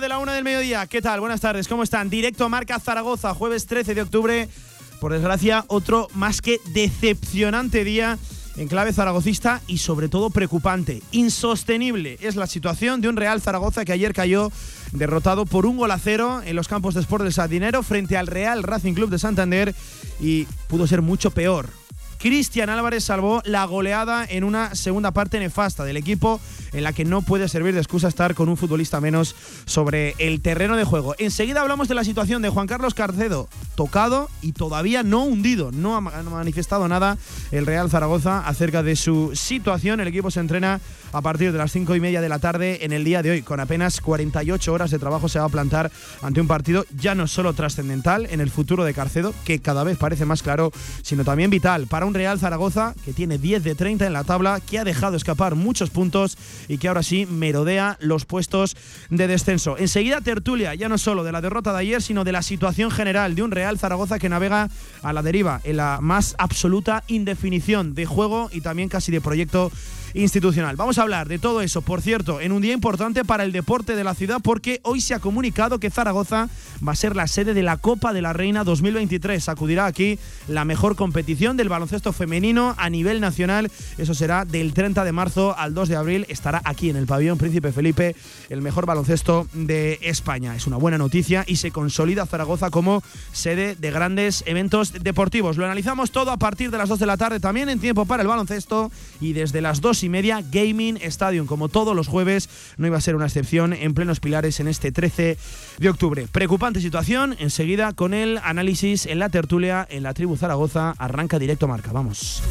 De la una del mediodía. ¿Qué tal? Buenas tardes, ¿cómo están? Directo Marca Zaragoza, jueves 13 de octubre. Por desgracia, otro más que decepcionante día en clave zaragocista y sobre todo preocupante. Insostenible es la situación de un Real Zaragoza que ayer cayó derrotado por un gol a cero en los campos de Sport del Sardinero frente al Real Racing Club de Santander y pudo ser mucho peor. Cristian Álvarez salvó la goleada en una segunda parte nefasta del equipo en la que no puede servir de excusa estar con un futbolista menos sobre el terreno de juego. Enseguida hablamos de la situación de Juan Carlos Carcedo, tocado y todavía no hundido. No ha manifestado nada el Real Zaragoza acerca de su situación. El equipo se entrena a partir de las cinco y media de la tarde en el día de hoy. Con apenas 48 horas de trabajo se va a plantar ante un partido ya no solo trascendental en el futuro de Carcedo, que cada vez parece más claro, sino también vital para un Real Zaragoza que tiene 10 de 30 en la tabla, que ha dejado escapar muchos puntos y que ahora sí merodea los puestos de descenso. Enseguida tertulia, ya no solo de la derrota de ayer, sino de la situación general de un Real Zaragoza que navega a la deriva en la más absoluta indefinición de juego y también casi de proyecto institucional. Vamos a hablar de todo eso, por cierto, en un día importante para el deporte de la ciudad porque hoy se ha comunicado que Zaragoza va a ser la sede de la Copa de la Reina 2023. Acudirá aquí la mejor competición del baloncesto femenino a nivel nacional. Eso será del 30 de marzo al 2 de abril. Estará aquí en el pabellón Príncipe Felipe el mejor baloncesto de España. Es una buena noticia y se consolida Zaragoza como sede de grandes eventos deportivos. Lo analizamos todo a partir de las 2 de la tarde, también en tiempo para el baloncesto y desde las 2 y media Gaming Stadium. Como todos los jueves, no iba a ser una excepción en plenos pilares en este 13 de octubre. Preocupante situación. Enseguida con el análisis en la tertulia en la tribu Zaragoza. Arranca directo marca. Vamos.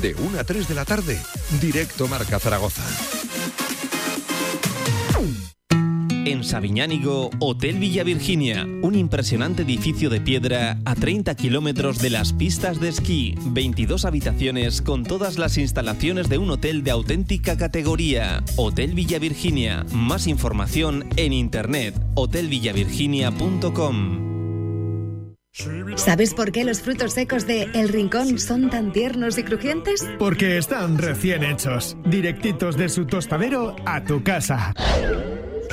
De 1 a 3 de la tarde, directo marca Zaragoza. En Sabiñánigo, Hotel Villa Virginia, un impresionante edificio de piedra a 30 kilómetros de las pistas de esquí, 22 habitaciones con todas las instalaciones de un hotel de auténtica categoría. Hotel Villa Virginia, más información en internet, hotelvillavirginia.com. ¿Sabes por qué los frutos secos de El Rincón son tan tiernos y crujientes? Porque están recién hechos, directitos de su tostadero a tu casa.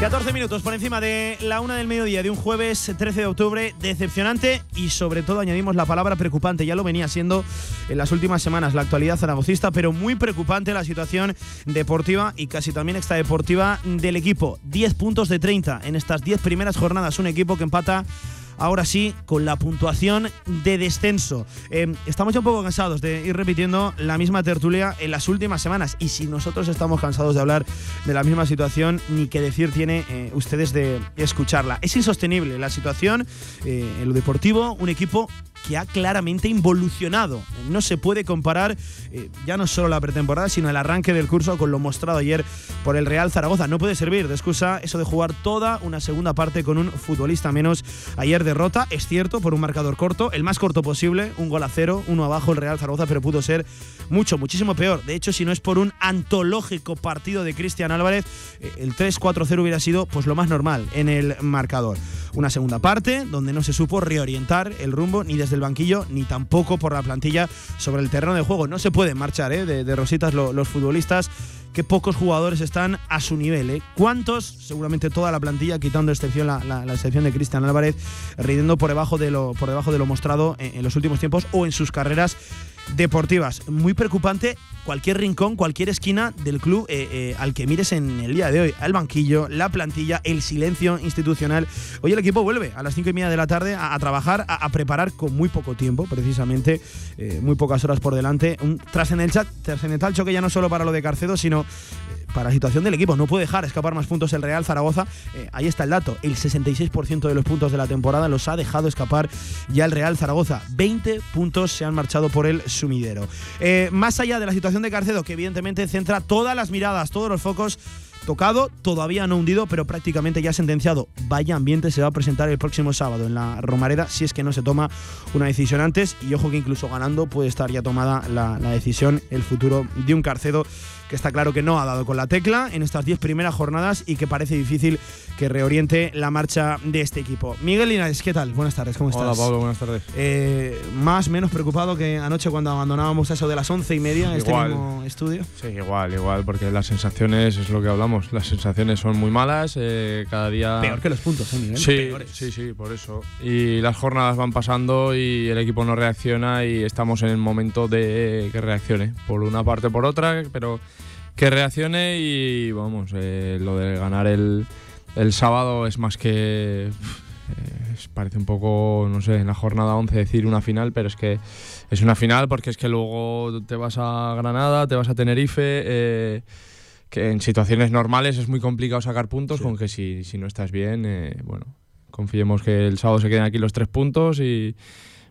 14 minutos por encima de la una del mediodía de un jueves 13 de octubre, decepcionante y sobre todo añadimos la palabra preocupante. Ya lo venía siendo en las últimas semanas la actualidad zaragocista, pero muy preocupante la situación deportiva y casi también extradeportiva del equipo. 10 puntos de 30 en estas 10 primeras jornadas. Un equipo que empata ahora sí con la puntuación de descenso. Eh, estamos un poco cansados de ir repitiendo la misma tertulia en las últimas semanas y si nosotros estamos cansados de hablar de la misma situación, ni qué decir tiene eh, ustedes de escucharla. Es insostenible la situación eh, en lo deportivo, un equipo que ha claramente involucionado. No se puede comparar eh, ya no solo la pretemporada, sino el arranque del curso con lo mostrado ayer por el Real Zaragoza. No puede servir de excusa eso de jugar toda una segunda parte con un futbolista menos. Ayer derrota, es cierto, por un marcador corto, el más corto posible, un gol a cero, uno abajo el Real Zaragoza, pero pudo ser mucho, muchísimo peor. De hecho, si no es por un antológico partido de Cristian Álvarez, eh, el 3-4-0 hubiera sido pues lo más normal en el marcador. Una segunda parte donde no se supo reorientar el rumbo ni desde el banquillo ni tampoco por la plantilla sobre el terreno de juego. No se pueden marchar ¿eh? de, rositas los futbolistas que pocos jugadores están a su nivel. ¿eh? ¿Cuántos? Seguramente toda la plantilla, quitando excepción la, excepción de Cristian Álvarez, riendo por debajo de lo, por debajo de lo mostrado en los últimos tiempos o en sus carreras deportivas. Muy preocupante cualquier rincón, cualquier esquina del club eh, eh, al que mires en el día de hoy. El banquillo, la plantilla, el silencio institucional. Hoy el equipo vuelve a las cinco y media de la tarde a, trabajar, a, preparar con muy poco tiempo, precisamente, eh, muy pocas horas por delante. Un trascendental choque ya no solo para lo de Carcedo, sino para la situación del equipo. No puede dejar escapar más puntos el Real Zaragoza. Eh, ahí está el dato. El 66% de los puntos de la temporada los ha dejado escapar ya el Real Zaragoza. 20 puntos se han marchado por el sumidero. Eh, más allá de la situación de Carcedo, que evidentemente centra todas las miradas, todos los focos tocado, todavía no hundido, pero prácticamente ya sentenciado. Vaya ambiente se va a presentar el próximo sábado en la Romareda si es que no se toma una decisión antes. Y ojo que incluso ganando puede estar ya tomada la, la decisión, el futuro de un Carcedo que está claro que no ha dado con la tecla en estas 10 primeras jornadas y que parece difícil que reoriente la marcha de este equipo. Miguel Linares, ¿qué tal? Buenas tardes, ¿cómo estás? Hola Pablo, buenas tardes. Eh, más, menos preocupado que anoche cuando abandonábamos eso de las once y media este mismo estudio. Sí, igual, igual, porque las sensaciones, es lo que hablamos, las sensaciones son muy malas, eh, cada día… Peor que los puntos, ¿eh, Miguel? Sí, sí, sí, por eso. Y las jornadas van pasando y el equipo no reacciona y estamos en el momento de que reaccione, por una parte por otra, pero que reaccione y vamos, eh, lo de ganar el, el, sábado es más que... Eh, parece un poco, no sé, en la jornada 11 decir una final, pero es que es una final porque es que luego te vas a Granada, te vas a Tenerife, eh, que en situaciones normales es muy complicado sacar puntos, con que si, si, no estás bien, bueno, confiemos que el sábado se queden aquí los tres puntos y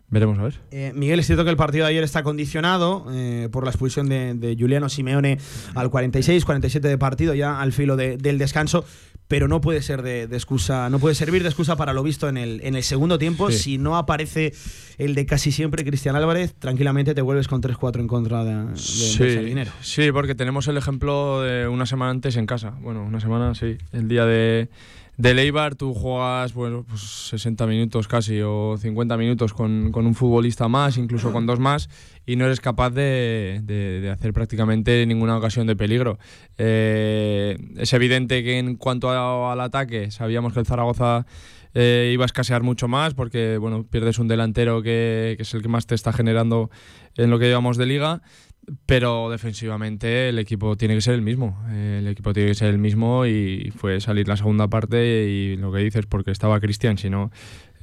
Veremos a ver. Eh, Miguel, es cierto que el partido de ayer está condicionado eh, por la expulsión de, Juliano Simeone al 46, 47 de partido, ya al filo del descanso, pero no puede ser de, excusa, no puede servir de excusa para lo visto en el, en el segundo tiempo. Si no aparece el de casi siempre Cristian Álvarez, tranquilamente te vuelves con 3-4 en contra de, de sí, Sí, porque tenemos el ejemplo de una semana antes en casa. Bueno, una semana, sí, el día de de Leibar tú juegas bueno, pues 60 minutos casi o 50 minutos con, con, un futbolista más, incluso con dos más, y no eres capaz de, de, hacer prácticamente ninguna ocasión de peligro. Eh, es evidente que en cuanto al ataque, sabíamos que el Zaragoza eh, iba a escasear mucho más porque bueno, pierdes un delantero que, que es el que más te está generando en lo que llevamos de liga pero defensivamente el equipo tiene que ser el mismo. El equipo tiene que ser el mismo y fue salir la segunda parte y lo que dices, porque estaba Cristian, si no,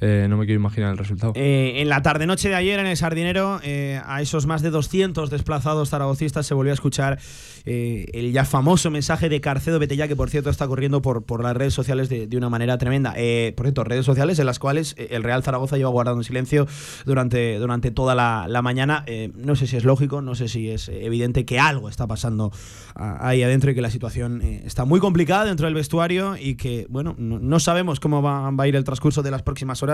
eh, no me quiero imaginar el resultado. Eh, en la tarde-noche de ayer en el Sardinero, eh, a esos más de 200 desplazados zaragocistas se volvió a escuchar el ya famoso mensaje de Carcedo Betella, que por cierto está corriendo por, por las redes sociales de, una manera tremenda. por cierto, redes sociales en las cuales el Real Zaragoza lleva guardando silencio durante, durante toda la, mañana. no sé si es lógico, no sé si es evidente que algo está pasando ahí adentro y que la situación está muy complicada dentro del vestuario y que, bueno, no, sabemos cómo va a ir el transcurso de las próximas horas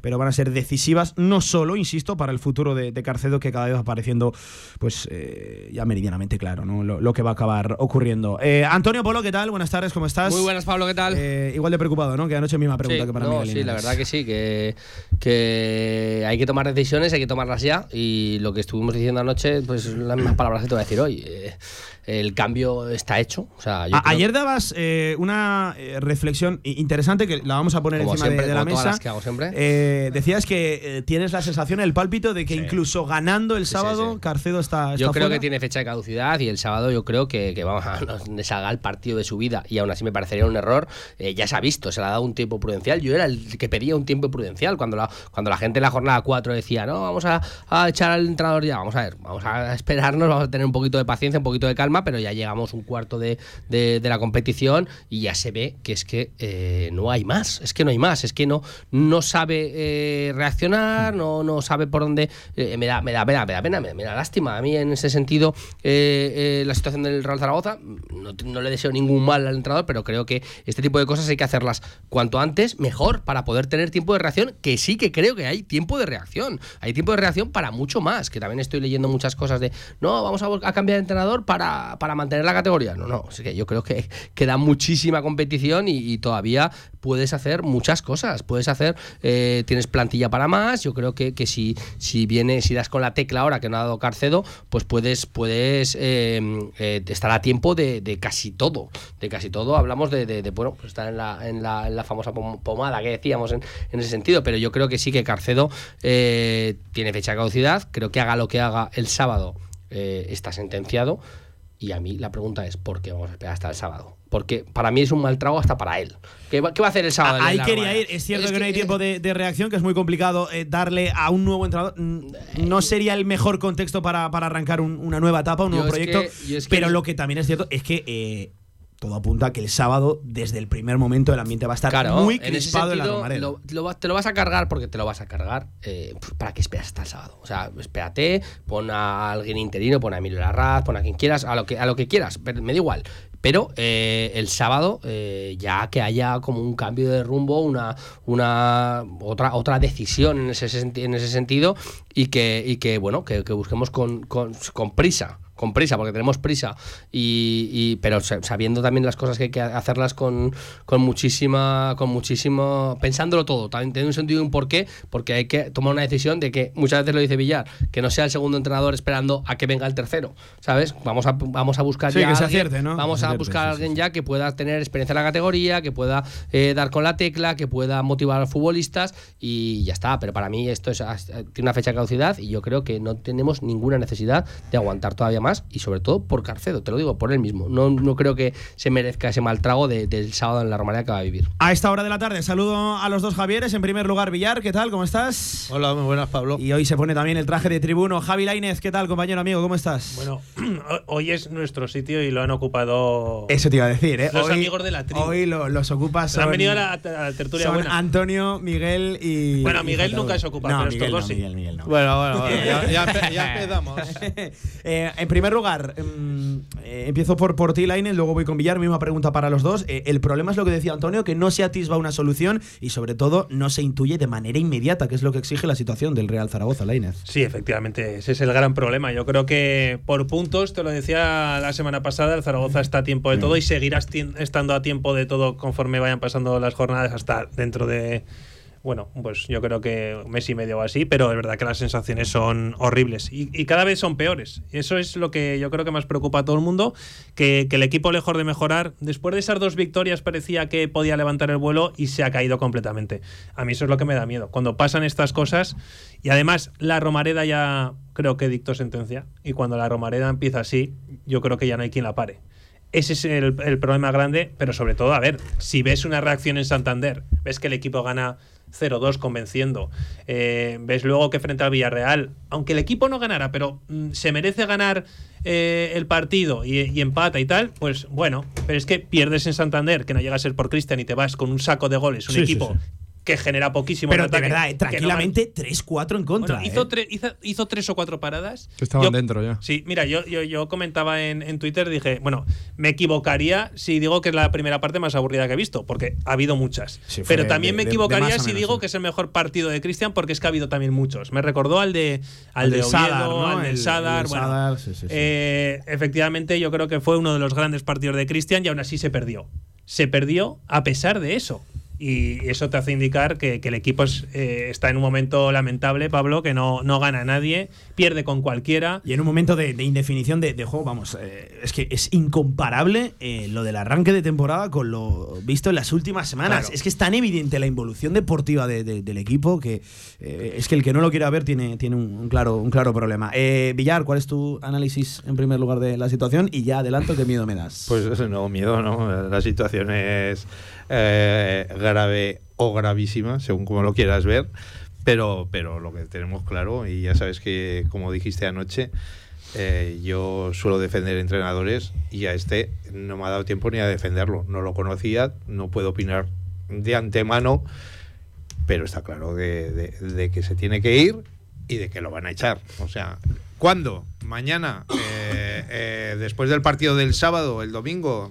pero van a ser decisivas, no solo, insisto, para el futuro de, Carcedo, que cada vez va apareciendo, pues eh, ya meridianamente claro, ¿no? Lo, que va a acabar ocurriendo. Eh, Antonio Polo, ¿qué tal? Buenas tardes, ¿cómo estás? Muy buenas, Pablo, ¿qué tal? Eh, igual de preocupado, ¿no? Que anoche misma pregunta que para no, Sí, la verdad que sí, que, que hay que tomar decisiones, hay que tomarlas ya, y lo que estuvimos diciendo anoche, pues las mismas palabras que te voy a decir hoy el cambio está hecho. O sea, ayer dabas eh, una eh, reflexión interesante que la vamos a poner encima de, la mesa. que hago siempre. Eh, decías que tienes la sensación, el pálpito de que incluso ganando el sábado, Carcedo está, Yo creo que tiene fecha de caducidad y el sábado yo creo que, que vamos a deshaga el partido de su vida y aún así me parecería un error. ya se ha visto, se le ha dado un tiempo prudencial. Yo era el que pedía un tiempo prudencial cuando lo cuando, la gente en la jornada 4 decía, no, vamos a, echar al entrenador ya, vamos a ver, vamos a esperarnos, vamos a tener un poquito de paciencia, un poquito de calma, pero ya llegamos un cuarto de, la competición y ya se ve que es que eh, no hay más, es que no hay más, es que no, no sabe eh, reaccionar, no, no sabe por dónde, eh, me, da, me da pena, me da pena, me, da lástima. A mí en ese sentido, la situación del Real Zaragoza, no, no le deseo ningún mal al entrenador, pero creo que este tipo de cosas hay que hacerlas cuanto antes, mejor, para poder tener tiempo de reacción, que sí que creo que hay tiempo de reacción. Hay tiempo de reacción para mucho más, que también estoy leyendo muchas cosas de, no, vamos a, cambiar de entrenador para, para, mantener la categoría. No, no, es que yo creo que queda muchísima competición y, todavía puedes hacer muchas cosas. Puedes hacer, eh, tienes plantilla para más. Yo creo que, que si, si viene, si das con la tecla ahora que no ha dado Carcedo, pues puedes, puedes eh, eh, estar a tiempo de, casi todo. De casi todo. Hablamos de, bueno, pues estar en la, en la, en la famosa pomada que decíamos en, en, ese sentido. Pero yo creo que sí que Carcedo tiene fecha de caducidad. Creo que haga lo que haga el sábado. está sentenciado. Y a mí la pregunta es, ¿por qué vamos a esperar hasta el sábado? Porque para mí es un mal trago hasta para él. ¿Qué va, a hacer el sábado? Ahí quería ir. Es cierto que, no hay tiempo de, reacción, que es muy complicado eh, darle a un nuevo entrenador. No sería el mejor contexto para, arrancar una nueva etapa, un nuevo proyecto. pero lo que también es cierto es que eh, todo apunta a que el sábado, desde el primer momento, el ambiente va a estar muy crispado en, la Romareda. te lo vas a cargar porque te lo vas a cargar. Eh, ¿Para qué esperas hasta el sábado? O sea, espérate, pon a alguien interino, pon a Emilio Larraz, pon a quien quieras, a lo que, a lo que quieras, me da igual. Pero eh, el sábado, eh, ya que haya como un cambio de rumbo, una, una otra, otra decisión en ese, en ese sentido, y que, y que bueno, que, busquemos con, con, con prisa con prisa, porque tenemos prisa, y, pero sabiendo también las cosas que hay que hacerlas con, con muchísima, con muchísimo, pensándolo todo, también tiene un sentido y un porqué, porque hay que tomar una decisión de que muchas veces lo dice Villar, que no sea el segundo entrenador esperando a que venga el tercero, ¿sabes? Vamos a, vamos a buscar ya Vamos a buscar a alguien ya que pueda tener experiencia en la categoría, que pueda eh, dar con la tecla, que pueda motivar a los futbolistas y ya está. Pero para mí esto es, tiene una fecha de caducidad y yo creo que no tenemos ninguna necesidad de aguantar todavía más y sobre todo por Carcedo, te lo digo, por él mismo. No, no creo que se merezca ese mal trago del sábado en la Romareda que va a vivir. A esta hora de la tarde saludo a los dos Javieres. En primer lugar, Villar, ¿qué tal? ¿Cómo estás? Hola, muy buenas, Pablo. Y hoy se pone también el traje de tribuno. Javi Lainez, ¿qué tal, compañero amigo? ¿Cómo estás? Bueno, hoy es nuestro sitio y lo han ocupado. Eso te iba a decir, ¿eh? Los amigos de la tribu. Hoy los ocupas. han venido a la, tertulia son buena. Antonio, Miguel y. Bueno, Miguel nunca se ocupa, pero estos dos sí. Miguel, Miguel no. Bueno, bueno, ya, ya, empezamos. Eh, en primer lugar, em, Mm, eh, empiezo por, por ti, Laine, luego voy con Villar, misma pregunta para los dos. Eh, el problema es lo que decía Antonio, que no se atisba una solución y sobre todo no se intuye de manera inmediata, que es lo que exige la situación del Real Zaragoza, Lainez. Sí, efectivamente, ese es el gran problema. Yo creo que por puntos, te lo decía la semana pasada, el Zaragoza está a tiempo de todo y seguirá estando a tiempo de todo conforme vayan pasando las jornadas hasta dentro de bueno, pues yo creo que un mes y medio o así, pero es verdad que las sensaciones son horribles y, cada vez son peores. Eso es lo que yo creo que más preocupa a todo el mundo, que, el equipo lejos de mejorar, después de esas dos victorias parecía que podía levantar el vuelo y se ha caído completamente. A mí eso es lo que me da miedo. Cuando pasan estas cosas y además la Romareda ya creo que dictó sentencia y cuando la Romareda empieza así, yo creo que ya no hay quien la pare. Ese es el, el problema grande, pero sobre todo, a ver, si ves una reacción en Santander, ves que el equipo gana 0-2 convenciendo. Eh, ves luego que frente al Villarreal, aunque el equipo no ganara, pero mm, se merece ganar eh, el partido y, empata y tal, pues bueno, pero es que pierdes en Santander, que no llega a ser por Cristian y te vas con un saco de goles, un equipo que genera poquísimo. Pero de verdad, tranquilamente 3-4 en contra. hizo, ¿eh? hizo, tres o cuatro paradas. estaban dentro ya. Sí, mira, yo, yo, yo comentaba en, en, Twitter, dije, bueno, me equivocaría si digo que es la primera parte más aburrida que he visto, porque ha habido muchas. pero también me equivocaría si digo que es el mejor partido de Cristian, porque es que ha habido también muchos. Me recordó al de, al, de, Oviedo, al del Sadar. bueno, eh, efectivamente, yo creo que fue uno de los grandes partidos de Cristian y aún así se perdió. Se perdió a pesar de eso y eso te hace indicar que, el equipo eh, está en un momento lamentable, Pablo, que no, no gana a nadie, pierde con cualquiera. Y en un momento de, indefinición de, juego, vamos, eh, es que es incomparable eh, lo del arranque de temporada con lo visto en las últimas semanas. Es que es tan evidente la involución deportiva del equipo que es que el que no lo quiera ver tiene, tiene un, claro, un claro problema. Villar, ¿cuál es tu análisis en primer lugar de la situación? Y ya adelanto, ¿qué miedo me das? Pues no, miedo, ¿no? La situación es eh, grave o gravísima, según como lo quieras ver. Pero, pero lo que tenemos claro, y ya sabes que, como dijiste anoche, eh, yo suelo defender entrenadores y a este no me ha dado tiempo ni a defenderlo. No lo conocía, no puedo opinar de antemano, pero está claro de, que se tiene que ir y de que lo van a echar. O sea, ¿cuándo? Mañana, eh, después del partido del sábado, el domingo,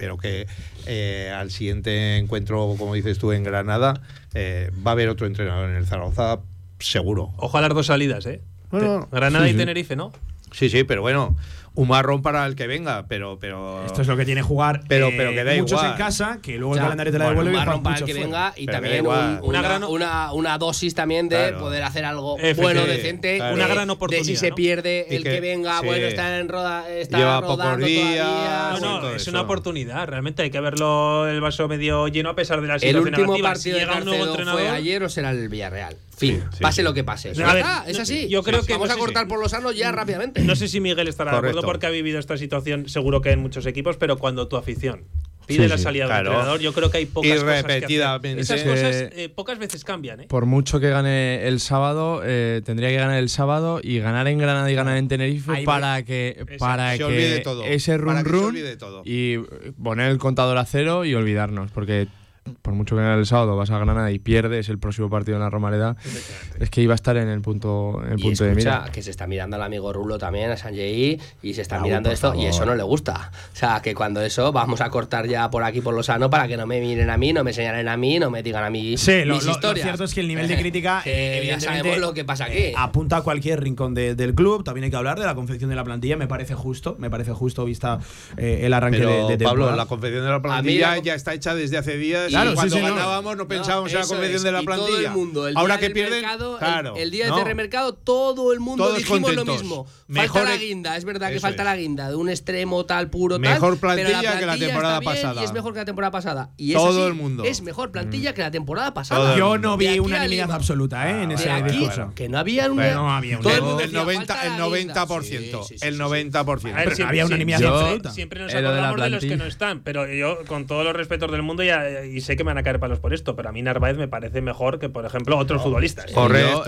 pero que eh, al siguiente encuentro, como dices tú, en Granada, eh, va a haber otro entrenador en el Zaragoza, seguro. Ojo a las dos salidas, ¿eh? Bueno, Granada sí, y sí. Tenerife, ¿no? Sí, sí, pero bueno, un marrón para el que venga, pero... pero Esto es lo que tiene jugar Pero- eh, pero que da muchos igual. en casa, que luego O sea, el calendario te la bueno, devuelve un y marrón para el que fuera. venga y Pero también un- una, Una gran- una, una dosis también de Claro. poder hacer algo bueno, decente. Claro. Una de- gran De oportunidad, si se pierde el que, que- venga, sí. bueno, está en roda, está Lleva rodando pocos días, todavía. No, no, es eso. una oportunidad. Realmente hay que verlo el vaso medio lleno a pesar de la El situación último negativa. partido si de un nuevo entrenador, fue ayer o será el Villarreal. Fin, sí, pase sí. lo que pase. A ver, es así. yo creo que- Vamos a cortar por lo sano ya rápidamente. No sé si Miguel estará de acuerdo Correcto. porque ha vivido esta situación, seguro que en muchos equipos, pero cuando tu afición pide Sí, la sí, salida del claro. entrenador, yo creo que hay pocas Y cosas que. Esas cosas eh, pocas veces cambian, ¿eh? Por mucho que gane el sábado, eh, tendría que ganar el sábado y ganar en Granada y ganar en Tenerife Ahí va. para que, para Se que olvide todo. ese Para run run olvide todo. y poner el contador a cero y olvidarnos. Porque por mucho que gane el sábado, vas a Granada y pierdes el próximo partido en la Romareda, es que iba a estar en el punto, en el Y punto de mira. que se está mirando al amigo Rulo también, a Sanjay, y se está mirando esto, y eso no le gusta. O sea, que cuando eso, vamos a cortar ya por aquí por lo sano para que no me miren a mí, no me señalen a mí, no me digan a mí Sí, lo, mis lo- lo historias. cierto es que el nivel de crítica, eh, evidentemente, sabemos lo que pasa aquí. eh, apunta a cualquier rincón de- del club. También hay que hablar de la confección de la plantilla. Me parece justo, me parece justo vista eh, el arranque Pero, de, de Pablo, temporada. la confección de la mí plantilla la- ya está hecha desde hace días. Y sí, cuando sí, no. ganábamos no, pensábamos en la eso confección es, de la y plantilla. Todo el mundo, el Ahora día que del pierden, mercado, el- claro, el, día no. del mercado, todo el mundo Todos dijimos lo contentos. mismo. Mejor falta la guinda, es verdad que falta es. la guinda de un extremo tal puro Mejor tal. pero plantilla que la temporada está bien pasada. Y es mejor que la temporada pasada. Y es Todo así, el mundo. Es mejor plantilla que la temporada pasada. el Yo no vi unanimidad absoluta eh, en De ese aquí, discurso. que no había una. No todo el unanimidad. mundo el decía, 90, falta el la guinda. 90%. Sí, sí, sí, el sí, 90%. A ver, Pero siempre- había sí, unanimidad absoluta. Siempre nos lo la acordamos de los que plantilla. no están, pero yo, con todos los respetos del mundo, ya, y sé que me van a caer palos por esto, pero a mí Narváez me parece mejor que, por ejemplo, otros futbolistas. Correcto, Yo,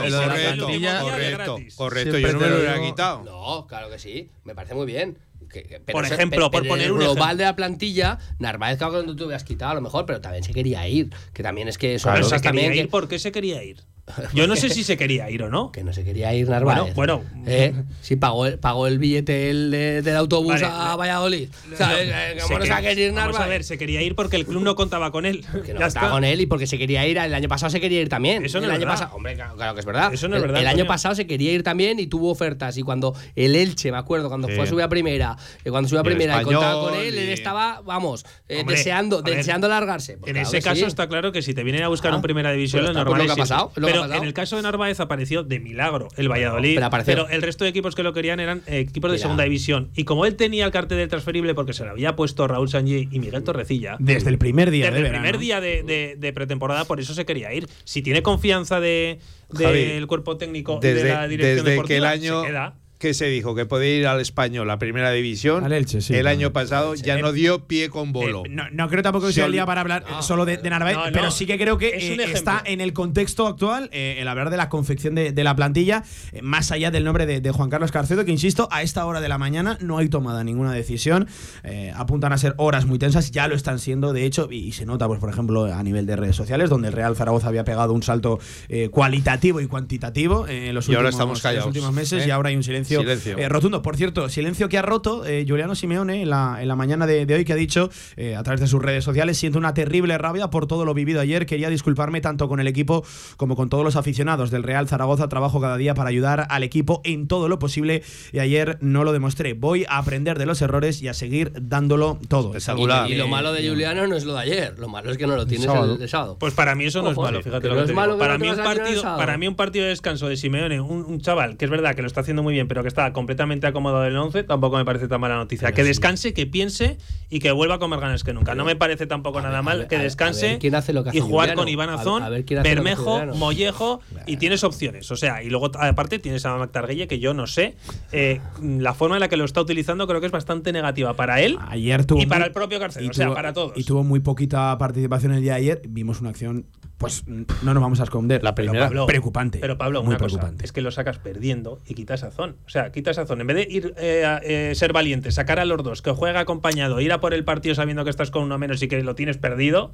correcto, Yo no me lo hubiera quitado. No, claro que sí. Me parece muy bien. Que- que- pero Por eso- ejemplo, pero- por poner un global ejemplo. de la plantilla, Narváez, claro que no te hubieras quitado a lo mejor, pero también se quería ir. Que también es que son Pero cosas se quería también ir, que, ¿Por qué se quería ir? Yo no sé si se quería ir o no. que no se quería ir Narváez. Bueno, ¿Eh? Sí, pagó el, pagó el billete el de- del autobús Vale, a Valladolid. ¿Sabes? Eh, Se ¿Cómo no se va a quería- querer ir Vamos a ver, se quería ir porque el club no contaba con él. Que no ya está. con él y porque se quería ir. El año pasado se quería ir también. Eso no el es año verdad. pasado, hombre, claro, claro que es verdad. Eso no es El- verdad, El, año pasado se quería ir también y tuvo ofertas. Y cuando el Elche, me acuerdo, cuando Sí. fue a subir a primera, eh, cuando subió a primera y contaba con él, él estaba, vamos, eh, Hombre, deseando, deseando largarse. Pues En claro ese caso sí. está claro que si te vienen a buscar Ah, un primera división, pues lo está, pues normal lo que ha es lo que ha pasado. en el caso de Narváez apareció de milagro el Valladolid. Pero apareció. el resto de equipos que lo querían eran eh, equipos de Mira. segunda división. Y como él tenía el cartel del transferible porque se lo había puesto Raúl Sanji y Miguel Torrecilla. Desde el primer día Desde de el verano. primer día de, de- de pretemporada, por eso se quería ir. Si tiene confianza de- del cuerpo técnico y de Desde, la dirección desde que el deportiva, año se queda. Que se dijo que podía ir al español, la primera división, Al Elche, sí, el claro. año pasado ya no dio pie con bolo. Eh, no, no creo tampoco que Se sea el día para hablar eh, solo de, de Narváez, No, no. pero sí que creo que Es eh, está en el contexto actual eh, el hablar de la confección de, de la plantilla, eh, más allá del nombre de, de Juan Carlos Carcedo, que insisto, a esta hora de la mañana no hay tomada ninguna decisión. Eh, apuntan a ser horas muy tensas, ya lo están siendo, de hecho, y, y se nota, pues, por ejemplo, a nivel de redes sociales, donde el Real Zaragoza había pegado un salto eh, cualitativo y cuantitativo eh, en los Y ahora últimos, estamos en callados, los últimos meses, ¿eh? y ahora hay un silencio, Silencio. eh, rotundo. Por cierto, silencio que ha roto eh, Juliano Simeone en la, en la mañana de, de hoy, que ha dicho eh, a través de sus redes sociales: Siento una terrible rabia por todo lo vivido ayer. Quería disculparme tanto con el equipo como con todos los aficionados del Real Zaragoza. Trabajo cada día para ayudar al equipo en todo lo posible y ayer no lo demostré. Voy a aprender de los errores y a seguir dándolo todo. Espectacular. Y, y lo malo de Juliano no es lo de ayer, lo malo es que no lo tienes sábado. el, el sábado. Pues para mí eso no es malo, fíjate lo que es te malo que Para no mí, un partido, para mí un partido de descanso de Simeone, un, un chaval que es verdad que lo está haciendo muy bien, pero que está completamente acomodado en el 11, tampoco me parece tan mala noticia. Pero que sí. descanse, que piense y que vuelva a comer ganas que nunca. No me parece tampoco nada ver, mal que descanse ver quién hace lo que hace y jugar Juliano. con Iván A- Azón, a ver quién hace lo que hace Bermejo. Mollejo y tienes opciones. O sea, y luego aparte tienes a Mactarguelle que yo no sé. eh, la forma en la que lo está utilizando creo que es bastante negativa para él Ayer tuvo y para el propio Carcedo, y o sea, tuvo- para todos. Y tuvo muy poquita participación el día de ayer. Vimos una acción pues no nos vamos a esconder. La primera. Pablo, preocupante. Pero Pablo, muy una cosa, preocupante. es que lo sacas perdiendo y quitas a Zon. O sea, quitas a Zon. En vez de ir eh, a, eh, ser valiente, sacar a los dos, que juega acompañado, ir a por el partido sabiendo que estás con uno menos y que lo tienes perdido,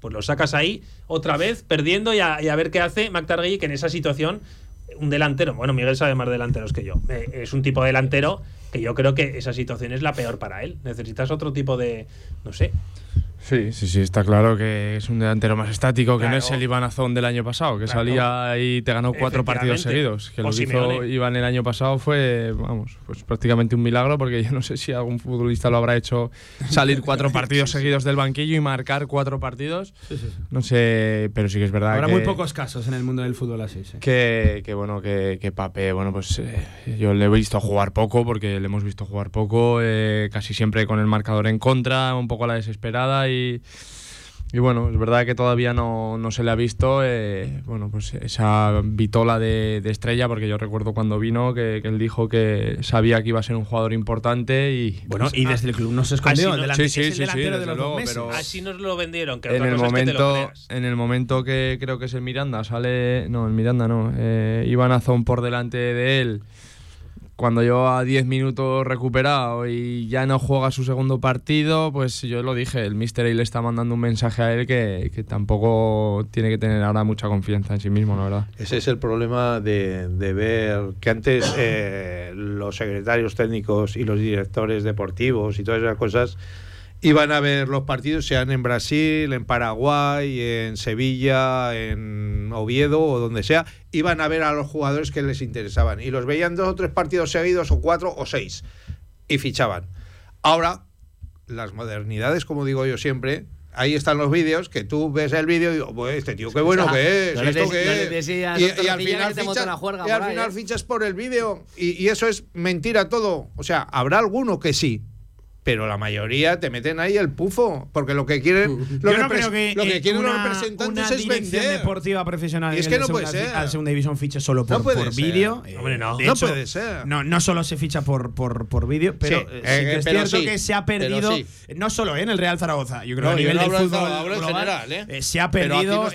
pues lo sacas ahí otra vez perdiendo y a, y a ver qué hace McTargay, que en esa situación un delantero, bueno, Miguel sabe más delanteros que yo, eh, es un tipo de delantero que yo creo que esa situación es la peor para él. Necesitas otro tipo de, no sé, Sí, sí, sí, está claro que es un delantero más estático, que no es el Iván Azón del año pasado, que Claro. salía y te ganó cuatro partidos seguidos. Que O lo que hizo. Iván el año pasado fue, vamos, pues prácticamente un milagro, porque yo no sé si algún futbolista lo habrá hecho salir cuatro partidos seguidos del banquillo y marcar cuatro partidos. No sé, pero sí que es verdad Habrá que, muy pocos casos en el mundo del fútbol así. sí. que, que bueno, que, que Pape, bueno, pues eh, yo le he visto jugar poco, porque le hemos visto jugar poco, eh, casi siempre con el marcador en contra, un poco a la desesperada y... Y bueno, es verdad que todavía no, no se le ha visto eh, bueno, pues esa vitola de, de estrella, porque yo recuerdo cuando vino que, que él dijo que sabía que iba a ser un jugador importante y Bueno, y desde el club no se escondió. Así no- delante- Sí, sí, sí, de luego, pero- así nos lo vendieron. Que en otra el cosa es que te lo momento creas. en el momento que creo que es el Miranda sale no el Miranda no eh, Iván Azón por delante de él cuando lleva 10 minutos recuperado y ya no juega su segundo partido pues yo lo dije el Mister le está mandando un mensaje a él que, que tampoco tiene que tener ahora mucha confianza en sí mismo la verdad. Ese es el problema de, de ver que antes eh, los secretarios técnicos y los directores deportivos y todas esas cosas iban a ver los partidos, sean en Brasil, en Paraguay, en Sevilla, en Oviedo o donde sea, iban a ver a los jugadores que les interesaban y los veían dos o tres partidos seguidos o cuatro o seis y fichaban. Ahora, las modernidades, como digo yo siempre, ahí están los vídeos, que tú ves el vídeo y digo, pues este tío qué bueno O sea, que es, no esto no Y, al final, fichas por el vídeo y, y eso es mentira todo. O sea, habrá alguno que sí. Pero la mayoría te meten ahí el pufo, porque lo que quieren no creo que, lo que eh, quieren una, los representantes una es vender. deportiva profesional Y es que no de puede segunda- ser. segunda división fiche solo por, No por vídeo. eh, Hombre, no. No hecho, puede ser. No, no solo se ficha por, por, por vídeo, pero Sí, eh, sí eh, que es pero cierto sí, que se ha perdido, sí. no solo en el Real Zaragoza, yo creo que a nivel del fútbol global, general, ¿eh? se ha perdido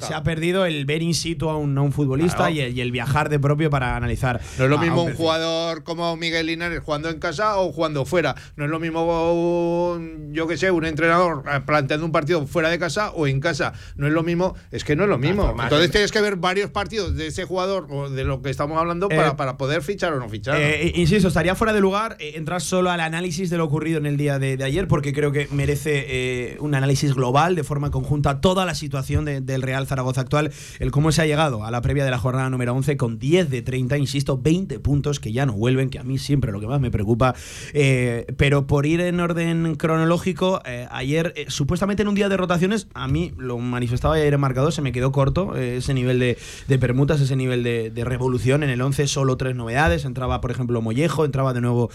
se ha perdido el ver in situ a un, a un futbolista Claro. y, el, y el viajar de propio para analizar. No es lo mismo un jugador como Miguel Linares jugando en casa o jugando fuera. No es lo mismo, un- yo que sé, un entrenador eh, planteando un partido fuera de casa o en casa. No es lo mismo, es que no es lo mismo. Entonces tienes que ver varios partidos de ese jugador o de lo que estamos hablando para, Eh, para poder fichar o no fichar. Eh, insisto, estaría fuera de lugar entrar solo al análisis de lo ocurrido en el día de, de ayer, porque creo que merece eh, un análisis global, de forma conjunta, toda la situación de- del Real Zaragoza actual, el cómo se ha llegado a la previa de la jornada número 11 con 10 de 30, insisto, 20 puntos que ya no vuelven, que a mí siempre lo que más me preocupa. Eh, pero por ir en orden cronológico, eh, ayer, eh, supuestamente en un día de rotaciones, a mí lo manifestaba ayer en marcador, se me quedó corto eh, ese nivel de, permutas, ese nivel de, revolución. En el 11 solo tres novedades. Entraba, por ejemplo, Mollejo, entraba de nuevo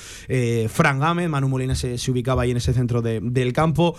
Fran Gámez, Manu Molina se, ubicaba ahí en ese centro de- del campo.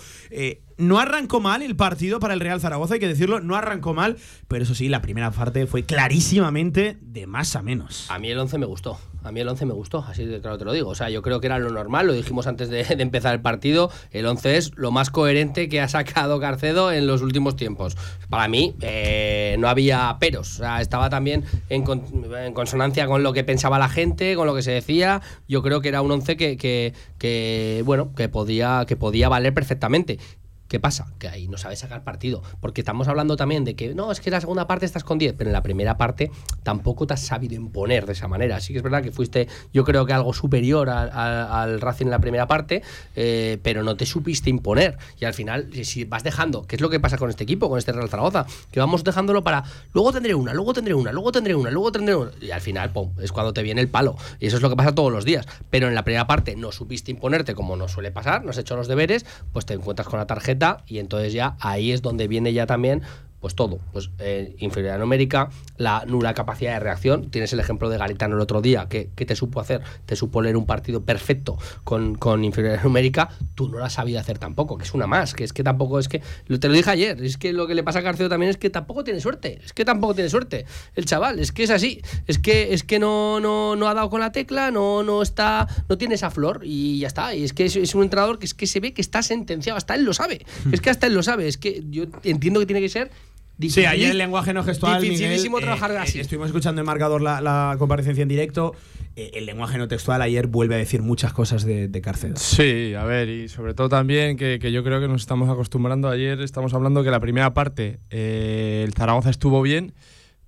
No arrancó mal el partido para el Real Zaragoza, hay que decirlo, no arrancó mal, pero eso sí, la primera parte fue clarísimamente de más a menos. A mí el 11 me gustó. A mí el 11 me gustó, así de claro te lo digo. O sea, yo creo que era lo normal, lo dijimos antes de, empezar el partido. El 11 es lo más coherente que ha sacado Carcedo en los últimos tiempos. Para mí, eh, no había peros. O sea, estaba también en consonancia con lo que pensaba la gente, con lo que se decía. Yo creo que era un 11 que, que, que, bueno, que podía, que podía valer perfectamente. ¿Qué pasa? Que ahí no sabes sacar partido. Porque estamos hablando también de que no, es que en la segunda parte estás con 10, pero en la primera parte tampoco te has sabido imponer de esa manera. Sí que es verdad que fuiste, yo creo que algo superior al, al- al Racing en la primera parte, eh, pero no te supiste imponer. Y al final, si vas dejando, ¿qué es lo que pasa con este equipo, con este Real Zaragoza? Que vamos dejándolo para, luego tendré una, luego tendré una, luego tendré una, luego tendré una. Y al final, pum, es cuando te viene el palo. Y eso es lo que pasa todos los días. Pero en la primera parte no supiste imponerte como no suele pasar, no has hecho los deberes, pues te encuentras con la tarjeta y entonces ya ahí es donde viene ya también pues todo, pues eh, inferioridad numérica, la nula capacidad de reacción. Tienes el ejemplo de Garitano el otro día, que, que te supo hacer, te supo leer un partido perfecto con, con inferioridad numérica, tú no lo has sabido hacer tampoco, que es una más, que es que tampoco es que, te lo dije ayer, es que lo que le pasa a García también es que tampoco tiene suerte, es que tampoco tiene suerte. El chaval, es que es así, es que es que no, no, no ha dado con la tecla, no, no está, no tiene esa flor y ya está, y es que es, es un entrenador que es que se ve que está sentenciado, hasta él lo sabe, es que hasta él lo sabe, es que yo entiendo que tiene que ser Sí, ayer el lenguaje no gestual. Dificilísimo Miguel, trabajar eh, así. eh, estuvimos escuchando en marcador la, la comparecencia en directo. Eh, el lenguaje no textual ayer vuelve a decir muchas cosas de, de Carcedo. Sí, a ver, y sobre todo también que, que yo creo que nos estamos acostumbrando. Ayer estamos hablando que la primera parte eh, el Zaragoza estuvo bien,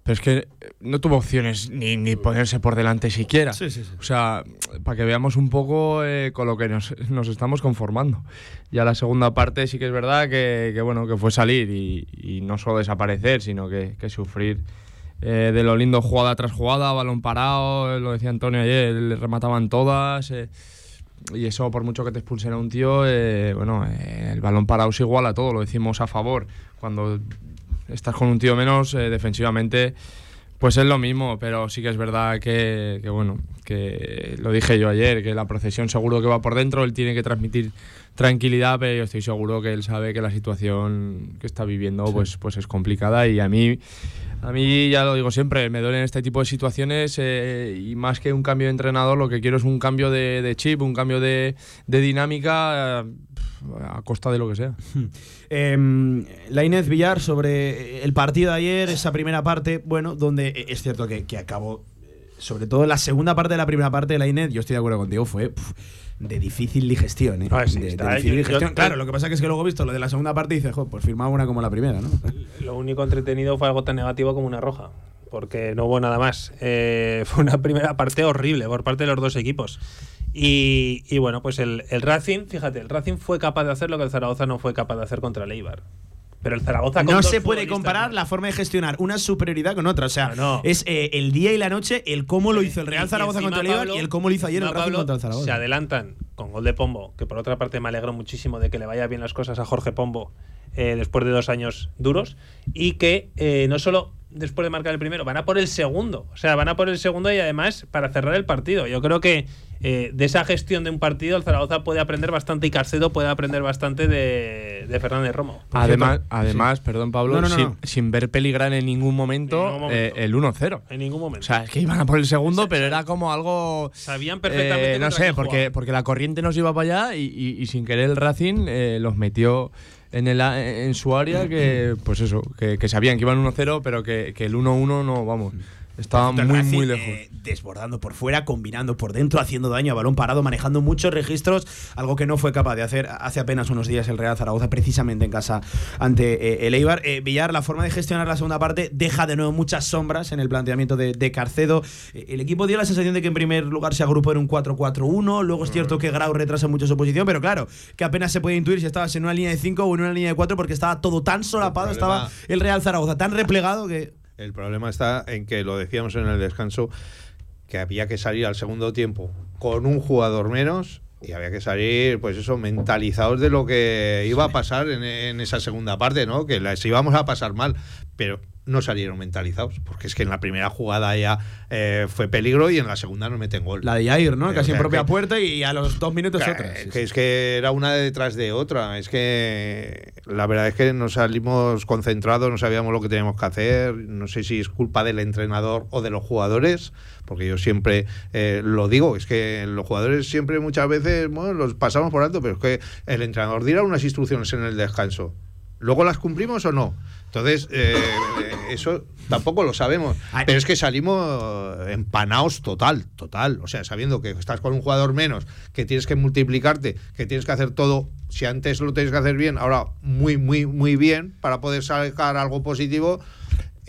pero es que eh, no tuvo opciones ni, ni ponerse por delante siquiera. Sí, sí, sí. O sea, para que veamos un poco eh, con lo que nos, nos estamos conformando. Ya la segunda parte sí que es verdad que, que, bueno, que fue salir y, y no solo desaparecer, sino que, que sufrir eh, de lo lindo jugada tras jugada, balón parado, eh, lo decía Antonio ayer, le remataban todas. eh, y eso, por mucho que te expulsen a un tío, eh, bueno, eh, el balón parado es igual a todo, lo decimos a favor. Cuando estás con un tío menos, eh, defensivamente, pues es lo mismo, pero sí que es verdad que, que, bueno, que lo dije yo ayer, que la procesión seguro que va por dentro, él tiene que transmitir tranquilidad, pero yo estoy seguro que él sabe que la situación que está viviendo pues, pues es complicada y a mí, a mí ya lo digo siempre, me duelen este tipo de situaciones eh, y más que un cambio de entrenador, lo que quiero es un cambio de, de chip, un cambio de, de dinámica eh, a costa de lo que sea. Eh, la Inés Villar sobre el partido de ayer, esa primera parte, bueno, donde eh, es cierto que, que acabó, eh, sobre todo la segunda parte de la primera parte de la Inés, yo estoy de acuerdo contigo, fue de difícil digestión. ¿eh? Ah, sí, de, de está, difícil yo- digestión. yo- claro, lo que pasa que es que luego he visto lo de la segunda parte y dices, "Jo, pues firmaba una como la primera, ¿no? Lo único entretenido fue algo tan negativo como una roja, porque no hubo nada más. Eh, fue una primera parte horrible por parte de los dos equipos. Y, y bueno, pues el, el Racing, fíjate, el Racing fue capaz de hacer lo que el Zaragoza no fue capaz de hacer contra el Eibar. Pero el Zaragoza con No se puede comparar la forma de gestionar una superioridad con otra. O sea, No, no. es eh, el día y la noche, el cómo lo hizo el Real Zaragoza contra el Eibar Pablo, y el cómo lo hizo ayer el Racing Pablo, contra el Zaragoza. Se adelantan con gol de Pombo, que por otra parte me alegro muchísimo de que le vaya bien las cosas a Jorge Pombo eh, después de dos años duros y que eh, no solo después de marcar el primero, van a por el segundo. O sea, van a por el segundo y además para cerrar el partido. Yo creo que eh, de esa gestión de un partido el Zaragoza puede aprender bastante y Carcedo puede aprender bastante de, de Fernández Romo. Además, además perdón Pablo, No, no, no, sin, no. sin ver peligrar en ningún momento, En ningún momento. eh, el 1-0. en ningún momento. O sea, es que iban a por el segundo, pero era como algo. Sabían perfectamente eh, no sé, porque, porque la corriente nos iba para allá y, y- y sin querer el Racing eh, los metió en, el, en su área que, pues eso, que, que sabían que iban 1-0, pero que, que el 1-1 no, vamos, estaba muy, Racing, muy lejos. eh, desbordando por fuera, combinando por dentro, haciendo daño a balón parado, manejando muchos registros, algo que no fue capaz de hacer hace apenas unos días el Real Zaragoza, precisamente en casa ante eh, el Eibar. Eh, Villar, la forma de gestionar la segunda parte deja de nuevo muchas sombras en el planteamiento de, de Carcedo. El equipo dio la sensación de que en primer lugar se agrupó en un 4-4-1, luego es cierto que Grau retrasa mucho su posición, pero claro, que apenas se puede intuir si estabas en una línea de 5 o en una línea de 4 porque estaba todo tan solapado, estaba el Real Zaragoza tan replegado que... El problema está en que lo decíamos en el descanso que había que salir al segundo tiempo con un jugador menos y había que salir, pues eso, mentalizados de lo que iba a pasar en, en esa segunda parte, ¿no? Que las íbamos a pasar mal, pero no salieron mentalizados, porque es que en la primera jugada ya eh, fue peligro y en la segunda no meten gol. La de Jair, ¿no? Casi o en propia que- puerta y a los dos minutos que, otra. Que es que era una detrás de otra. Es que la verdad es que nos salimos concentrados, no sabíamos lo que teníamos que hacer. No sé si es culpa del entrenador o de los jugadores, porque yo siempre eh, lo digo. Es que los jugadores siempre muchas veces bueno, los pasamos por alto, pero es que el entrenador dirá unas instrucciones en el descanso. ¿Luego las cumplimos o no? Entonces, eh, eh, eso tampoco lo sabemos. Pero es que salimos empanados total, total. O sea, sabiendo que estás con un jugador menos, que tienes que multiplicarte, que tienes que hacer todo. Si antes lo tienes que hacer bien, ahora muy, muy, muy bien para poder sacar algo positivo.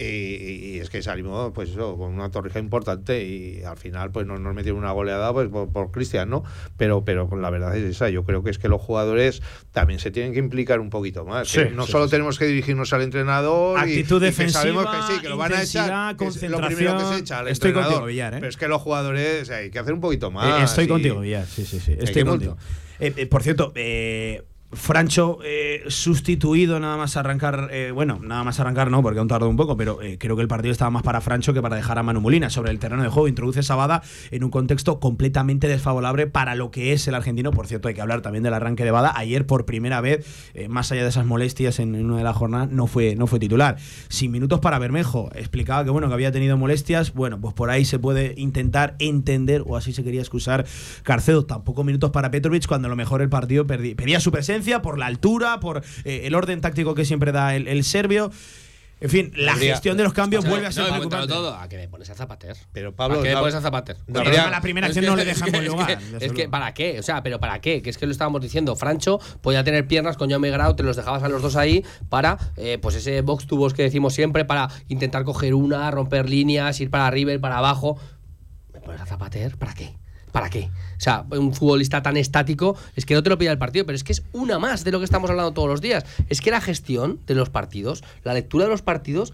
Y, y es que salimos, pues eso, con una torrija importante y al final, pues nos, nos metieron una goleada pues, por, Cristian, ¿no? Pero, pero la verdad es esa. Yo creo que es que los jugadores también se tienen que implicar un poquito más. Sí, que no sí, solo sí. tenemos que dirigirnos al entrenador Actitud y, defensiva, que sabemos que sí, que lo van a echar. es lo primero que se echa al Estoy entrenador. contigo, Villar, ¿eh? Pero es que los jugadores hay que hacer un poquito Eh, más. estoy contigo, Villar. Sí, sí, sí. Estoy contigo. Eh, eh, por cierto, eh, Francho eh, sustituido nada más arrancar, eh, bueno, nada más arrancar no, porque aún tardó un poco, pero eh, creo que el partido estaba más para Francho que para dejar a Manu Molina sobre el terreno de juego. Introduce Sabada en un contexto completamente desfavorable para lo que es el argentino. Por cierto, hay que hablar también del arranque de Bada. Ayer, por primera vez, más allá de esas molestias en, una de las jornadas, no fue, no fue titular. Sin minutos para Bermejo. Explicaba que bueno, que había tenido molestias. Bueno, pues por ahí se puede intentar entender, o así se quería excusar Carcedo. Tampoco minutos para Petrovic, cuando a lo mejor el partido perdí- pedía su presencia por la altura, por eh, el orden táctico que siempre da el, el serbio. En fin, la Habría- gestión de los cambios vuelve a ser no, preocupante. todo. ¿A qué me pones a Zapater? Pero ¿A Pablo, qué me no- pones a Zapater? no a la primera acción que- no le es deja en que- buen lugar. que- Es que. ¿para qué? O sea, ¿pero para qué? Que es que lo estábamos diciendo. Francho podía tener piernas con Jaume Grau, te los dejabas a los dos ahí para, eh, pues ese box to box que decimos siempre, para intentar coger una, romper líneas, ir para arriba, ir para abajo. ¿Me pones a Zapater? ¿Para qué? ¿Para qué? O sea, un futbolista tan estático es que no te lo pilla el partido, pero es que es una más de lo que estamos hablando todos los días. Es que la gestión de los partidos, la lectura de los partidos,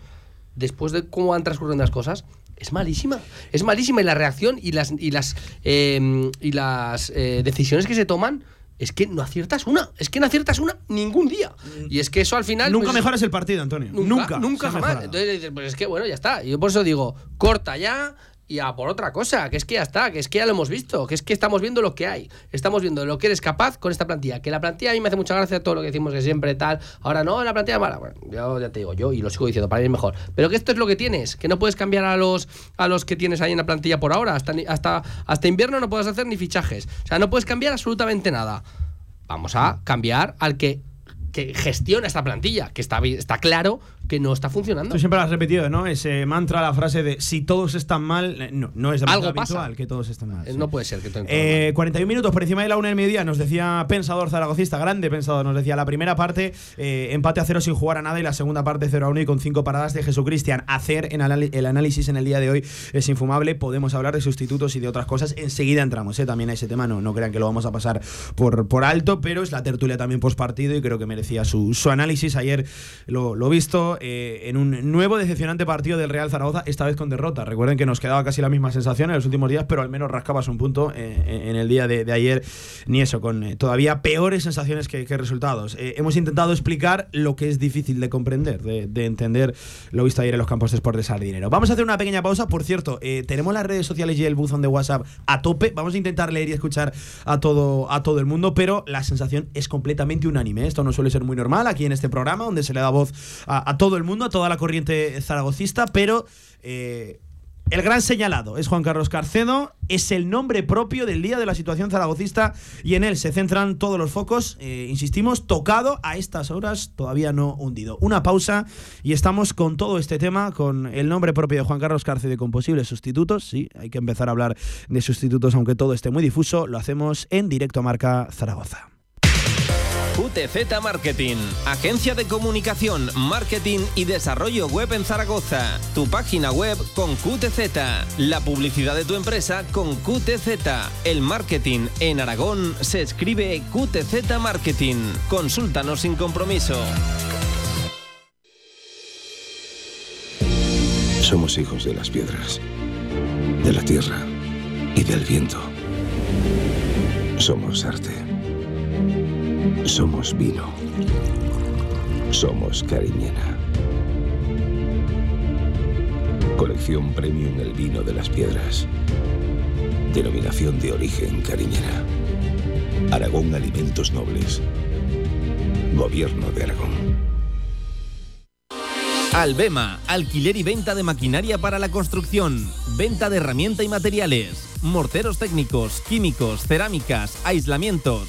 después de cómo van transcurriendo las cosas, es malísima. Es malísima y la reacción y las, y las, eh, y las eh, decisiones que se toman. Es que no aciertas una, es que no aciertas una ningún día. Y es que eso al final. Nunca pues, mejoras el partido, Antonio. Nunca, Nunca. nunca, jamás. mejorado. Entonces dices, pues es que bueno, ya está. Y yo por eso digo, corta ya y a por otra cosa, que es que ya está, que es que ya lo hemos visto, que es que estamos viendo lo que hay. Estamos viendo lo que eres capaz con esta plantilla. Que la plantilla a mí me hace mucha gracia todo lo que decimos que siempre tal. Ahora no, la plantilla mala. Bueno, yo ya te digo, yo y lo sigo diciendo, para mí es mejor. Pero que esto es lo que tienes, que no puedes cambiar a los, a los que tienes ahí en la plantilla por ahora. Hasta, hasta, hasta invierno no puedes hacer ni fichajes. O sea, no puedes cambiar absolutamente nada. Vamos a cambiar al que, que gestiona esta plantilla, que está, está claro que no está funcionando. Tú siempre lo has repetido, ¿no? Ese mantra, la frase de si todos están mal, eh, no, no es demasiado Algo pasa. habitual que todos estén mal. Eh, sí. No puede ser que todo Eh, 41 minutos por encima de la una del mediodía, nos decía Pensador Zaragocista, grande Pensador, nos decía la primera parte, eh, empate a cero sin jugar a nada y la segunda parte 0 a 1 y con cinco paradas de Jesucristian. Hacer en el análisis en el día de hoy es infumable, podemos hablar de sustitutos y de otras cosas, enseguida entramos eh, también a ese tema, no, no crean que lo vamos a pasar por, por alto, pero es la tertulia también post partido y creo que merecía su, su análisis. Ayer lo, lo visto eh, en un nuevo decepcionante partido del Real Zaragoza, esta vez con derrota. Recuerden que nos quedaba casi la misma sensación en los últimos días, pero al menos rascabas un punto eh, en el día de, ayer, ni eso, con eh, todavía peores sensaciones que, resultados. Hemos intentado explicar lo que es difícil de comprender, de, de entender lo visto ayer en los campos de Sport de Sardinero. Vamos a hacer una pequeña pausa, por cierto, tenemos las redes sociales y el buzón de WhatsApp a tope, vamos a intentar leer y escuchar a todo, a todo el mundo, pero la sensación es completamente unánime. Esto no suele ser muy normal aquí en este programa, donde se le da voz a, a todo el mundo, a toda la corriente zaragocista, pero eh, el gran señalado es Juan Carlos Carcedo, es el nombre propio del día de la situación zaragocista y en él se centran todos los focos, eh, insistimos, tocado a estas horas, todavía no hundido. Una pausa y estamos con todo este tema, con el nombre propio de Juan Carlos Carcedo y con posibles sustitutos, sí, hay que empezar a hablar de sustitutos aunque todo esté muy difuso, lo hacemos en directo a Marca Zaragoza. QTZ Marketing, agencia de comunicación, marketing y desarrollo web en Zaragoza. Tu página web con QTZ, la publicidad de tu empresa con QTZ. El marketing en Aragón se escribe QTZ Marketing. Consúltanos sin compromiso. Somos hijos de las piedras, de la tierra y del viento. Somos arte. Somos vino. Somos Cariñena. Colección Premium El Vino de las Piedras. Denominación de origen Cariñena. Aragón Alimentos Nobles. Gobierno de Aragón. Albema, alquiler y venta de maquinaria para la construcción, venta de herramienta y materiales, morteros técnicos, químicos, cerámicas, aislamientos,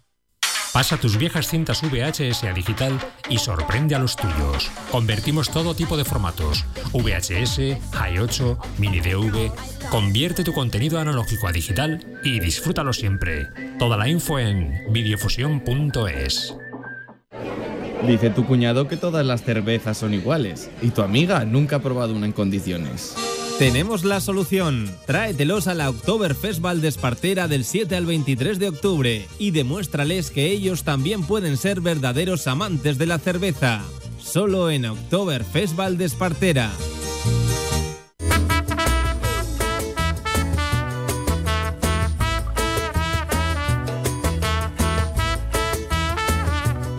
Pasa tus viejas cintas VHS a digital y sorprende a los tuyos. Convertimos todo tipo de formatos: VHS, Hi8, Mini DV. Convierte tu contenido analógico a digital y disfrútalo siempre. Toda la info en videofusión.es. Dice tu cuñado que todas las cervezas son iguales y tu amiga nunca ha probado una en condiciones. Tenemos la solución. Tráetelos a la Oktoberfest Valdespartera del 7 al 23 de octubre y demuéstrales que ellos también pueden ser verdaderos amantes de la cerveza. Solo en Oktoberfest Valdespartera.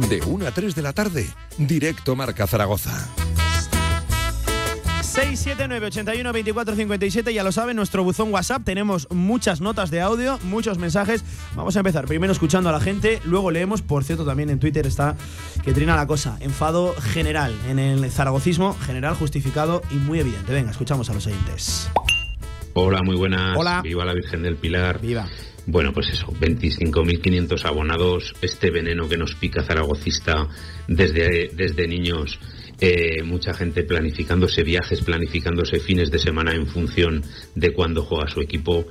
De 1 a 3 de la tarde, directo Marca Zaragoza. 679 81 24 57, ya lo saben, nuestro buzón WhatsApp. Tenemos muchas notas de audio, muchos mensajes. Vamos a empezar primero escuchando a la gente, luego leemos. Por cierto, también en Twitter está que trina la cosa. Enfado general en el zaragocismo, general justificado y muy evidente. Venga, escuchamos a los oyentes. Hola, muy buenas. Hola. Viva la Virgen del Pilar. Viva. Bueno, pues eso, 25.500 abonados, este veneno que nos pica zaragocista desde, desde niños, eh, mucha gente planificándose viajes, planificándose fines de semana en función de cuándo juega su equipo.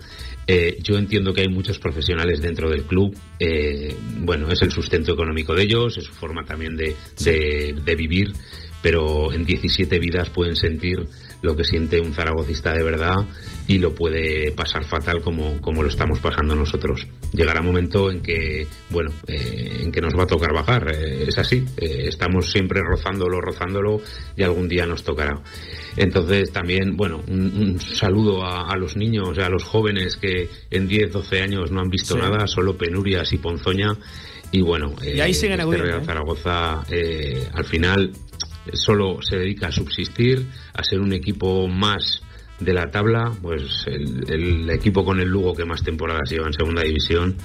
Eh, yo entiendo que hay muchos profesionales dentro del club. eh, bueno, es el sustento económico de ellos, es su forma también de, de- de vivir, pero en 17 vidas pueden sentir lo que siente un zaragocista de verdad y lo puede pasar fatal como, como lo estamos pasando nosotros. Llegará un momento en que, bueno, eh, en que nos va a tocar bajar, eh, es así, eh, estamos siempre rozándolo, rozándolo y algún día nos tocará. Entonces también, bueno, un, un saludo a, a los niños, a los jóvenes que en 10, 12 años no han visto Sí. nada, solo penurias y ponzoña. Y bueno, Y ahí siguen este Real ¿eh? Zaragoza eh, al final solo se dedica a subsistir, a ser un equipo más de la tabla, pues el, equipo con el Lugo que más temporadas lleva en segunda división,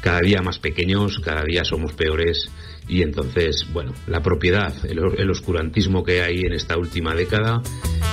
cada día más pequeños, cada día somos peores y entonces, bueno, la propiedad, el, el oscurantismo que hay en esta última década,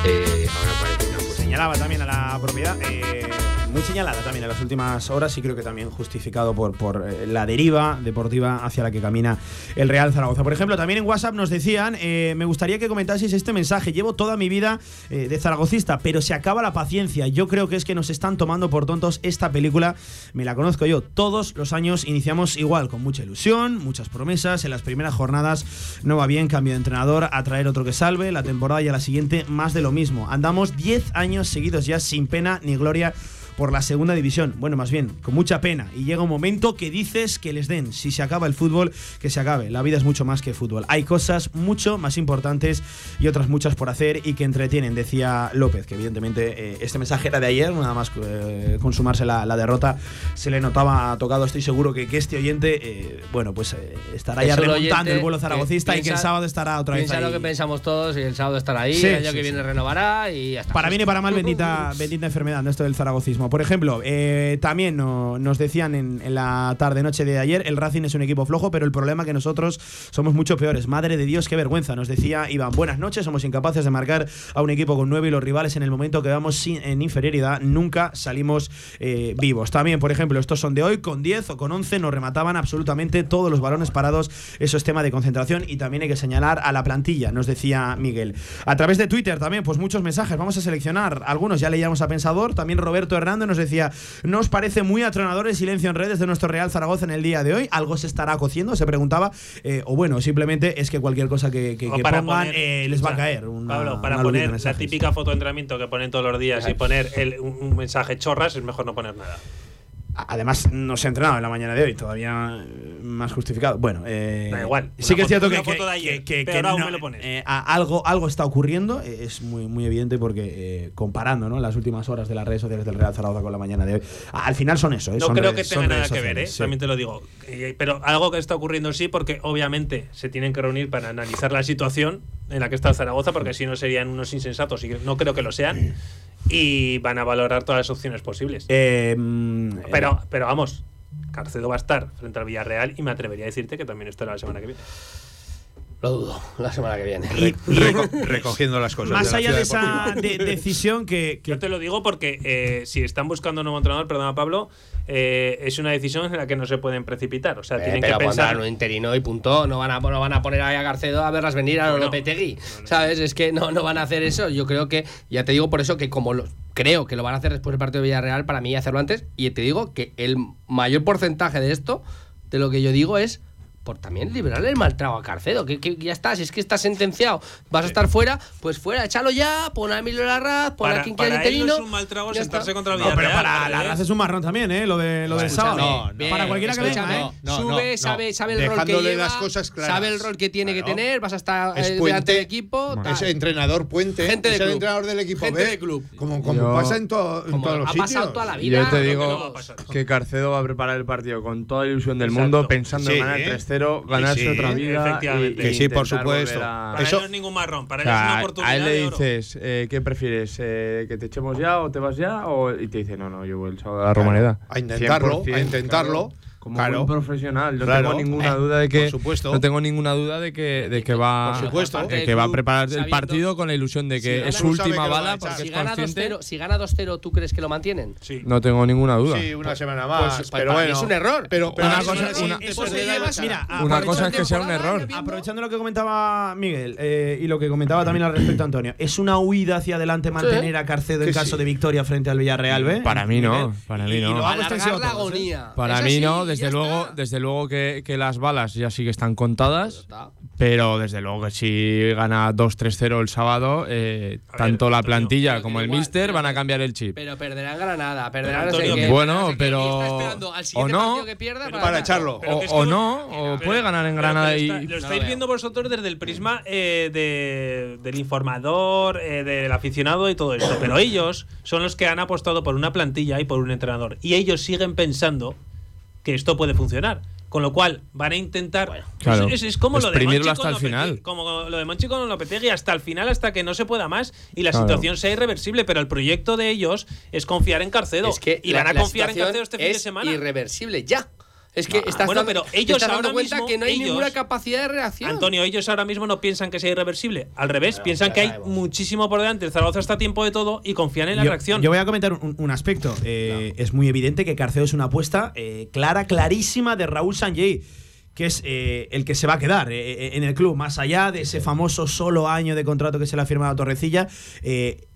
eh, ahora parece una cosa Señalaba también a la propiedad, eh, muy señalada también en las últimas horas y creo que también justificado por, por eh, la deriva deportiva hacia la que camina el Real Zaragoza. Por ejemplo, también en WhatsApp nos decían, eh, me gustaría que comentaseis este mensaje, llevo toda mi vida eh, de zaragocista, pero se acaba la paciencia. Yo creo que es que nos están tomando por tontos esta película, me la conozco yo, todos los años iniciamos igual, con mucha ilusión, muchas promesas, en las primeras jornadas no va bien, cambio de entrenador, a traer otro que salve, la temporada y a la siguiente más de lo mismo. Andamos 10 años seguidos ya sin pena ni gloria por la segunda división. Bueno, más bien, con mucha pena. Y llega un momento que dices que les den. Si se acaba el fútbol, que se acabe. La vida es mucho más que fútbol. Hay cosas mucho más importantes y otras muchas por hacer y que entretienen, decía López, que evidentemente eh, este mensaje era de ayer, nada más eh, consumarse la, la derrota, se le notaba tocado. Estoy seguro que, que este oyente, eh, bueno, pues eh, estará ya remontando el vuelo zaragocista que y que el piensa- sábado estará otra vez Piensa ahí. lo que pensamos todos y el sábado estará ahí, Sí, el año sí, que sí. viene renovará y ya está. Para bien y para mal, bendita, bendita enfermedad, ¿no? esto del zaragocismo. Por ejemplo, eh, también no- nos decían en, en la tarde-noche de ayer, el Racing es un equipo flojo, pero el problema es que nosotros somos mucho peores. Madre de Dios, qué vergüenza, nos decía Iván. Buenas noches, somos incapaces de marcar a un equipo con nueve y los rivales en el momento que vamos sin- en inferioridad nunca salimos eh, vivos. También, por ejemplo, estos son de hoy, con 10 o con 11 nos remataban absolutamente todos los balones parados. Eso es tema de concentración y también hay que señalar a la plantilla, nos decía Miguel. A través de Twitter también, pues muchos mensajes. Vamos a seleccionar algunos, ya leíamos a Pensador. También Roberto Hernández nos decía: ¿No os parece muy atronador el silencio en redes de nuestro Real Zaragoza en el día de hoy? ¿Algo se estará cociendo? Se preguntaba. Eh, o bueno, simplemente es que cualquier cosa que, que- O que para pongan poner- eh, les va a caer. Una, Pablo, para poner la típica foto de entrenamiento que ponen todos los días y poner el- un, un mensaje chorras, es mejor no poner nada. Además, no se ha entrenado en la mañana de hoy, todavía eh, más justificado. Bueno, eh, Da igual, Sí que es cierto que, que- ayer, que- que no- me lo pones. eh, algo, algo está ocurriendo, eh, es muy, muy evidente porque eh, comparando ¿no? las últimas horas de las redes sociales del Real Zaragoza con la mañana de hoy, al final son eso. eh, No son creo redes- que tenga nada redes que ver, sociales, sí. también te lo digo. Pero algo que está ocurriendo sí, porque obviamente se tienen que reunir para analizar la situación en la que está Zaragoza, porque si no serían unos insensatos y no creo que lo sean. Y van a valorar todas las opciones posibles. Eh, mm, pero, pero vamos, Carcedo va a estar frente al Villarreal y me atrevería a decirte que también estará la semana que viene. Lo dudo, la semana que viene. Reco- recogiendo las cosas. Más de la allá de esa de- decisión que, que Yo te lo digo porque eh, si están buscando un nuevo entrenador, perdona Pablo, eh, es una decisión en la que no se pueden precipitar. O sea, Eh, tienen pero que pensar. un interino y punto. No van a, no van a poner ahí a Garcedo a verlas venir a No, los no. Lopetegui. ¿Sabes? Es que no, no van a hacer eso. Yo creo que, ya te digo por eso que como lo, creo que lo van a hacer después del partido de Villarreal, para mí hacerlo antes. Y te digo que el mayor porcentaje de esto, de lo que yo digo, es por también liberarle el mal trago a Carcedo, que, ya está si es que estás sentenciado, vas a estar fuera, pues fuera, échalo ya, pon a Emilio Larraz, pon para, a quien quiera interino. es un mal trago sentarse está. contra el no, pero para ¿eh? Larraz es un marrón también, ¿eh? Lo de, lo del sábado. No, no, para cualquiera que venga, ¿eh? ¿eh? Sube, sabe, sabe el rol que lleva, sabe el rol que tiene que tener, vas a estar es eh, puente, delante del equipo. Es entrenador puente, Gente de entrenador del equipo Gente B, de club. Como, pasa en, todo, en todos los sitios. Ha pasado toda la vida. Yo te digo que Carcedo va a preparar el partido con toda la ilusión del mundo, pensando en ganar 3 ganarse sí, otra vida. Y, que sí, por supuesto. A... Para Eso... él no es ningún marrón, para él o sea, es una oportunidad. A él le dices, eh, ¿qué prefieres? Eh, ¿Que te echemos ya o te vas ya? O... Y te dice, no, no, yo voy el sábado a la Romaneda. A intentarlo, a intentarlo. Claro. Como Claro. buen profesional, no Claro. tengo ninguna Eh, duda de que por supuesto. no tengo ninguna duda de que de que va Por supuesto. de que va a preparar el partido con la ilusión de que Si es su última bala porque Si es gana consciente. 2-0, si gana 2-0, ¿tú crees que lo mantienen? Sí. No tengo ninguna duda. Sí, una semana más. Pues, pero bueno. es un error. Pero, pero Una cosa- una- que Eso perder se la lleva- lucha. mira, Una cosa es que sea un error. Aprovechando lo que comentaba Miguel eh, y lo que comentaba también al respecto Antonio, es una huida hacia adelante mantener a Carcedo en caso sí. de victoria frente al Villarreal, ¿ve? Para mí no, para mí no. ¿eh? Para mí no, desde luego, está. desde luego que, que las balas ya sí que están contadas, pero desde luego que si gana 2-3-0 el sábado, eh, ver, tanto la Antonio, plantilla como el igual, mister pero van a cambiar el chip. Pero perderán Granada, perderán Pero, no sé Antonio, qué, Bueno, no sé qué, pero- al o no, partido que pierda pero para echarlo. Pero O, que no, o Pero- puede ganar en Granada y. lo estáis viendo vosotros desde el prisma eh, de- del informador, eh, del aficionado y todo eso. Pero ellos son los que han apostado por una plantilla y por un entrenador. Y ellos siguen pensando que esto puede funcionar. Con lo cual van a intentar. Claro, es, es- es como lo de Monchi hasta con el Lopetegui, final. Como lo de Monchi con Lopetegui hasta el final, hasta que no se pueda más y la Claro. situación sea irreversible. Pero el proyecto de ellos es confiar en Carcedo. Es que y la- van a confiar en Carcedo este fin de semana. irreversible ya. Es que Ah, estás bueno, dando, pero ellos estás dando ahora cuenta mismo, que no hay ellos- ninguna capacidad de reacción. Antonio, ellos ahora mismo no piensan que sea irreversible. Al revés, piensan que hay muchísimo por delante. El Zaragoza está a tiempo de todo y confían en la yo, reacción. yo voy a comentar un, un aspecto. Eh, Es muy evidente que Carcedo es una apuesta eh, clara, clarísima de Raúl Sanjay que es eh, el que se va a quedar eh, en el club, más allá de ese famoso solo año de contrato que se le ha firmado a Torrecilla. eh,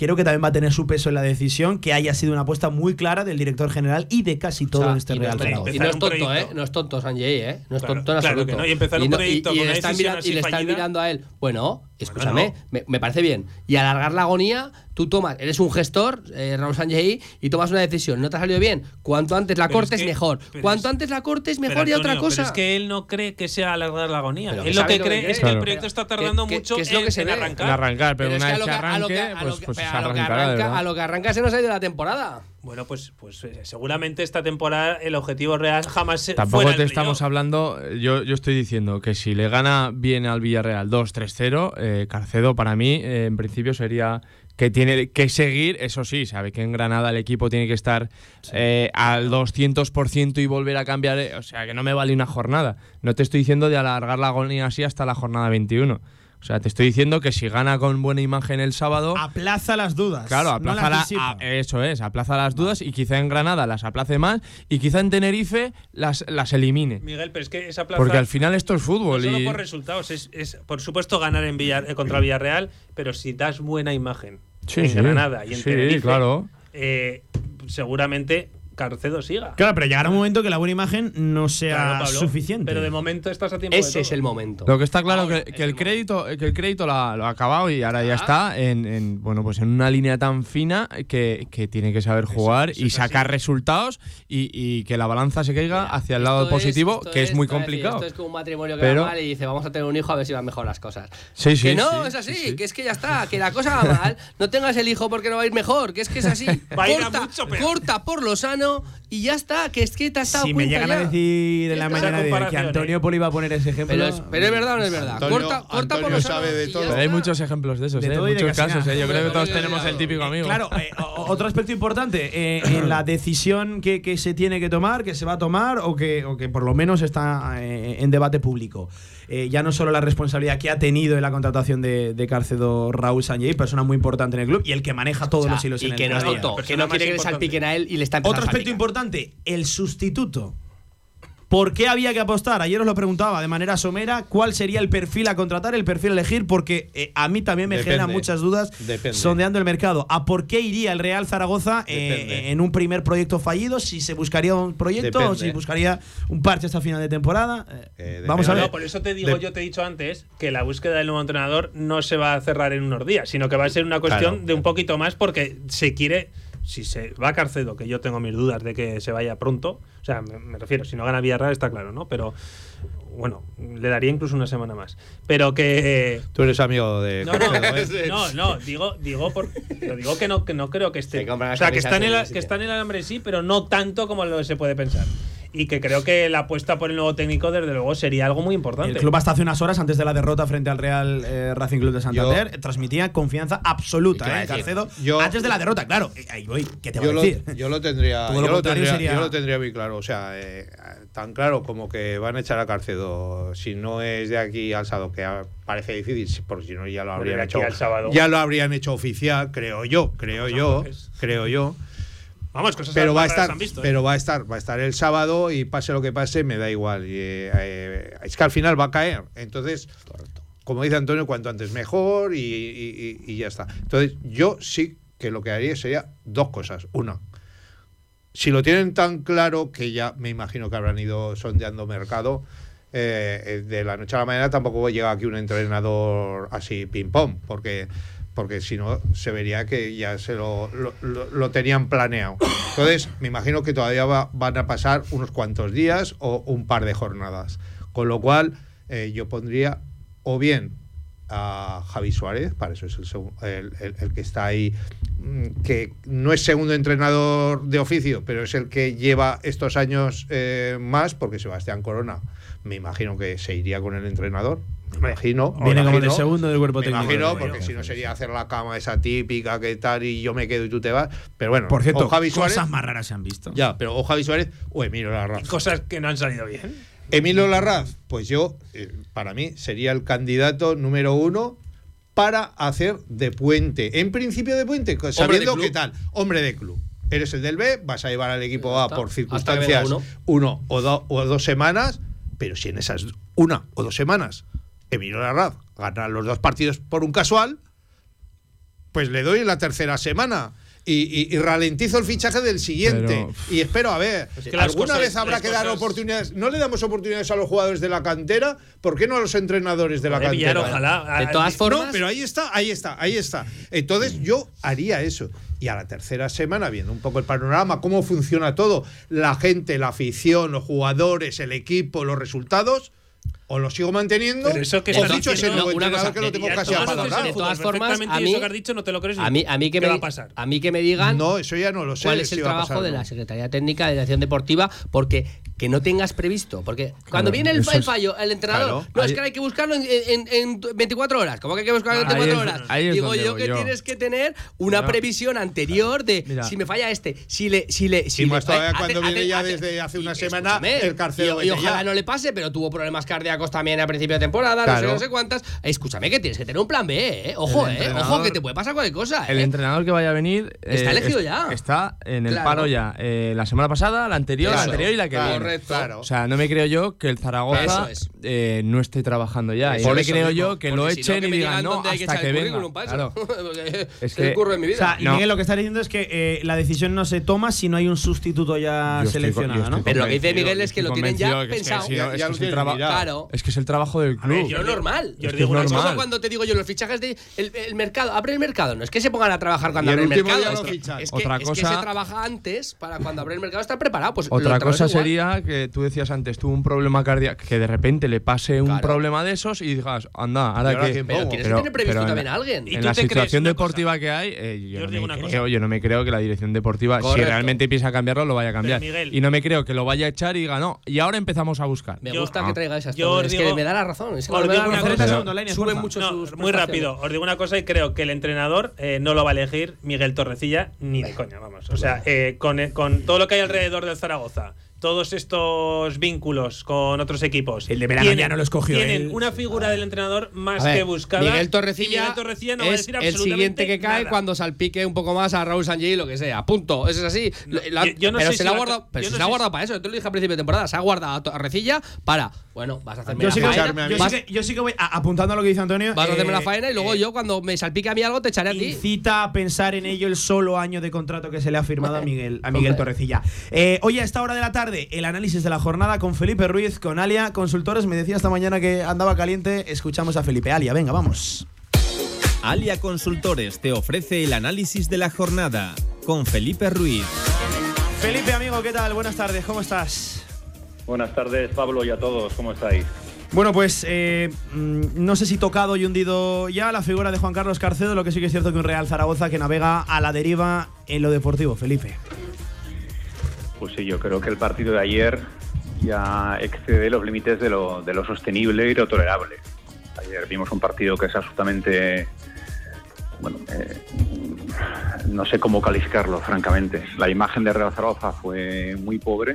Creo que también va a tener su peso en la decisión, que haya sido una apuesta muy clara del director general y de casi todo O sea, en este y no Real Zaragoza. Y no es tonto, ¿eh? No es tonto Sanjay, ¿eh? No es Claro, tonto en claro absoluto. que no, y empezar un proyecto con una le están, decisión mira- así y le están fallida. mirando a él. Bueno, escúchame, no. me, me parece bien. Y alargar la agonía, tú tomas, eres un gestor, eh, Raúl Sanjay, y tomas una decisión. ¿No te ha salido bien? Cuanto antes la Pero es cortes, que- mejor. Cuanto es- antes la cortes, Pero, mejor y otra Antonio, cosa. Pero es que él no cree que sea alargar la agonía. Pero él lo que cree es que el proyecto está tardando que- mucho que es lo en, que se en ve. arrancar. En arrancar, pero, Pero es una que vez arranque, pues, pues arranca, a lo que arranca se nos ha ido la temporada. Bueno, pues, pues eh, seguramente esta temporada el objetivo real jamás se Tampoco fuera te el estamos hablando, yo, yo estoy diciendo que si le gana bien al Villarreal 2-3-0, eh, Carcedo para mí eh, en principio sería que tiene que seguir, eso sí, sabe que en Granada el equipo tiene que estar eh, al 200% y volver a cambiar, eh, o sea que no me vale una jornada. No te estoy diciendo de alargar la agonía así hasta la jornada 21. O sea, te estoy diciendo que si gana con buena imagen el sábado, Aplaza las dudas. Claro, no aplaza las la- a- eso es, aplaza las dudas y quizá en Granada las aplace más y quizá en Tenerife las, las elimine. Miguel, pero es que esa plaza. Porque al final esto es no fútbol solo y por resultados, es, es, por supuesto ganar en Villar, eh, contra Villarreal, pero si das buena imagen Sí, en sí. Granada y en Sí, Tenerife, claro. eh, seguramente Carcedo siga. Claro, pero llegará un momento que la buena imagen no sea Claro, Pablo, suficiente. Pero de momento estás a tiempo de Ese todo. es el momento. Lo que está claro Ahora que, es que el el crédito, que el crédito lo ha, lo ha acabado y ahora ya está en, en, bueno pues en una línea tan fina que, que tiene que saber jugar eso y sacar así. resultados y, y que la balanza se caiga hacia el lado es- positivo, que es, muy decir, complicado. esto es como un matrimonio que Pero- va mal y dice, vamos a tener un hijo a ver si van mejor las cosas. Sí, sí, que no, sí, es así, sí, sí. que es que ya está, que la cosa va mal, no tengas el hijo porque no va a ir mejor, que es que es así. Va a ir a mucho peor. corta por lo sano bueno y ya está, que es que te has dado si me llegan a ya. decir en la mañana de que Antonio ¿eh? Poli va a poner ese ejemplo. Pero es, pero es verdad o no es verdad. Antonio- corta corta por Antonio lo sano sabe de todo. Pero hay muchos ejemplos de esos, De ¿eh? de muchos casi casos. ¿eh? Yo creo que todos tenemos el típico amigo. Claro, eh, otro aspecto importante eh, en la decisión que, que se tiene que tomar, que se va a tomar o que, o que por lo menos está eh, en debate público. Eh, ya no solo la responsabilidad que ha tenido en la contratación de, de Cárcedo Raúl Sanjay, persona muy importante en el club y el que maneja todos O sea, los hilos y en el que no día a tonto, La que no quiere que le importante. salpiquen a él y le está empezando Otro a aspecto salpicar. Importante, el sustituto. ¿Por qué había que apostar? Ayer os lo preguntaba de manera somera, ¿cuál sería el perfil a contratar, el perfil a elegir? Porque eh, a mí también me Depende. generan muchas dudas Depende. sondeando el mercado. ¿A por qué iría el Real Zaragoza eh, Depende. en un primer proyecto fallido? ¿Si se buscaría un proyecto o si buscaría un parche hasta final de temporada? Eh, Eh, vamos a ver. No, por eso te digo, De- yo te he dicho antes que la búsqueda del nuevo entrenador no se va a cerrar en unos días, sino que va a ser una cuestión Claro. de un poquito más porque se quiere, si se va Carcedo, que yo tengo mis dudas de que se vaya pronto, o sea, me, me refiero, si no gana Villarreal está claro, ¿no? Pero bueno, le daría incluso una semana más. Pero que... Tú eres amigo de No, no, ¿eh? no, no, digo, digo, por, lo digo que no, que no creo que esté. Se O sea, que está, en el, que está en el alambre sí, pero no tanto como lo se puede pensar. Y que creo que la apuesta por el nuevo técnico, desde luego, sería algo muy importante. El club hasta hace unas horas, antes de la derrota frente al Real eh, Racing Club de Santander, transmitía confianza absoluta, ¿Qué va a ¿eh? Carcedo. Yo- antes de la derrota, claro. Eh, Ahí voy, ¿qué te voy a lo, decir? yo lo tendría, Todo lo yo lo contrario tendría, sería- yo lo tendría muy claro. O sea, eh, tan claro como que van a echar a Carcedo si no es de aquí al sábado, que parece difícil, porque si no ya lo habrían hecho. Ya lo habrían hecho oficial, creo yo, creo yo, creo yo. Vamos, cosas Pero va a estar, han visto, ¿eh? pero va a estar, va a estar el sábado y pase lo que pase, me da igual. Y, eh, es que al final va a caer. Entonces, como dice Antonio, cuanto antes mejor y, y- y- y ya está. Entonces, yo sí que lo que haría sería dos cosas. Una, si lo tienen tan claro que ya me imagino que habrán ido sondeando mercado, eh, de la noche a la mañana tampoco llega aquí un entrenador así ping-pong, porque, porque si no se vería que ya se lo, lo- tenían planeado. Entonces, me imagino que todavía va- van a pasar unos cuantos días o un par de jornadas. Con lo cual, eh, yo pondría o bien a Javi Suárez, para eso es el- el- el que está ahí, mm, que no es segundo entrenador de oficio, pero es el que lleva estos años eh, más, porque Sebastián Corona, me imagino que se iría con el entrenador. Me imagino. Viene como imagino, de segundo del cuerpo me técnico. imagino, de- porque si no sería hacer la cama esa típica que tal y yo me quedo y tú te vas. Pero bueno, Por cierto, o Javi Suárez. cosas más raras se han visto. Ya, pero o Javi Suárez o Emilio Larraz. Cosas que no han salido bien. Emilio Larraz, pues yo, eh, para mí, sería el candidato número uno para hacer de puente. En principio de puente, sabiendo club. qué tal. Hombre de club. Eres el del B, vas a llevar al equipo A por circunstancias uno o, do- o dos semanas, pero si en esas una o dos semanas Emilio Larraz gana los dos partidos por un casual, pues le doy la tercera semana. Y, y- y ralentizo el fichaje del siguiente. Pero- y espero a ver. Es que ¿Alguna cosas- vez habrá que dar cosas- oportunidades? ¿No le damos oportunidades a los jugadores de la cantera? ¿Por qué no a los entrenadores de la Joder, Villar, cantera? ojalá. De todas formas- No, pero ahí está, ahí está, ahí está. Entonces yo haría eso. Y a la tercera semana, viendo un poco el panorama, cómo funciona todo, la gente, la afición, los jugadores, el equipo, los resultados, o lo sigo manteniendo, Pero eso que o ficho ese nuevo una entrenador cosa, que lo tengo casi nosotros De todas formas, a mí- eso que has dicho no te lo crees A mí, a mí que ¿Qué me, va a pasar? a mí que me digan No, eso ya no lo sé. cuál es si el a trabajo pasar, de ¿no? la Secretaría Técnica de Dirección Deportiva, porque que no tengas previsto. Porque cuando viene el, el fallo, el entrenador, Claro. no, es que hay que buscarlo en, en- en 24 horas. ¿Cómo que hay que buscarlo en Ahí 24 es- horas? Digo yo que yo. tienes que tener una No. previsión anterior de Mira. si me falla este, si le. Si le si Y le- todavía eh, cuando hace- viene hace- ya hace- desde hace una semana el Carcedo Y, ojalá no le pase, pero tuvo problemas cardíacos también a principio de temporada, no sé, Claro. no sé cuántas. Escúchame que tienes que tener un plan B, ¿eh? Ojo, ¿eh? Ojo, que te puede pasar cualquier cosa. El ¿eh? entrenador que vaya a venir. Está eh, elegido es- ya. Está en el Claro. paro ya. eh, la semana pasada, la anterior, la anterior y la que claro, viene. correcto. Claro. O sea, no me creo yo que el Zaragoza es. eh, no esté trabajando ya. y no me creo mismo, yo que lo porque si no, echen que y digan no que hasta echar que el venga. Claro. Es que- curro de mi O vida. sea, No. Miguel lo que está diciendo es que la decisión no se toma si no hay un sustituto ya seleccionado, ¿no? Pero lo que dice Miguel es que lo tienen ya que que pensado. si es que es el trabajo del A ver, club. yo normal. Yo Es digo es una Es cosa. cuando te digo yo los fichajes de el, el mercado, abre el mercado, no es que se pongan a trabajar cuando abre el mercado, día es que, fichan. es que- Otra es que cosa- se trabaja antes para cuando abre el mercado estar preparado. Pues Otra cosa igual. sería que tú decías antes, tuvo un problema cardíaco, que de repente le pase un Claro. problema de esos y digas, anda, ¿Y ahora ahora que. Pero tienes Pero- que tener previsto también a alguien. ¿Y En la situación deportiva que hay, eh, yo, no digo me una creo, cosa. yo no me creo que la dirección deportiva, si realmente piensa cambiarlo, lo vaya a cambiar. Miguel- y no me creo que lo vaya a echar y diga, no, y ahora empezamos a buscar. Me gusta Ah. que traiga esas Yo cosas. Os Es digo- que me da la razón. Es que os me da digo la una razón. cosa, mucho No, sus muy rápido. Os digo una cosa y creo que el entrenador eh, no lo va a elegir Miguel Torrecilla ni de coña, vamos. O sea, eh, con, con todo lo que hay alrededor del Zaragoza, todos estos vínculos con otros equipos. El de verano ya no lo escogió Tienen él. una figura del entrenador más ver, que buscada. Miguel y Torrecilla, Miguel Torrecilla no va a decir el absolutamente siguiente que cae nada. cuando salpique un poco más a Raúl Sanji lo que sea. Punto. Eso es así. No, La- yo- yo no pero sé se si la ha va a- guardado, pero yo se ha sé guardado para eso. Yo te lo dije al principio de temporada. Se ha guardado a Torrecilla para, bueno, vas a hacerme Yo la sí, que, faena. yo, vas, sí que, yo sí que voy a- apuntando a lo que dice Antonio. vas a hacerme eh, la faena y luego eh, yo cuando me salpique a mí algo te echaré a ti. Incita a pensar en ello el solo año de contrato que se le ha firmado a Miguel, a Miguel. Torrecilla. Eh, hoy a esta hora de la tarde, el análisis de la jornada con Felipe Ruiz, con Alia Consultores. Me decía esta mañana que andaba caliente. Escuchamos a Felipe. Alia, venga, vamos. Alia Consultores te ofrece el análisis de la jornada con Felipe Ruiz. Felipe, amigo, ¿qué tal? Buenas tardes, ¿cómo estás? Buenas tardes, Pablo, y a todos. ¿Cómo estáis? Bueno, pues eh, mm, no sé si tocado y hundido ya la figura de Juan Carlos Carcedo, lo que sí que es cierto que un Real Zaragoza que navega a la deriva en lo deportivo, Felipe. Pues sí, yo creo que el partido de ayer ya excede los límites de lo, de lo sostenible y lo tolerable. Ayer vimos un partido que es absolutamente bueno, eh, no sé cómo calificarlo, francamente. La imagen de Real Zaragoza fue muy pobre,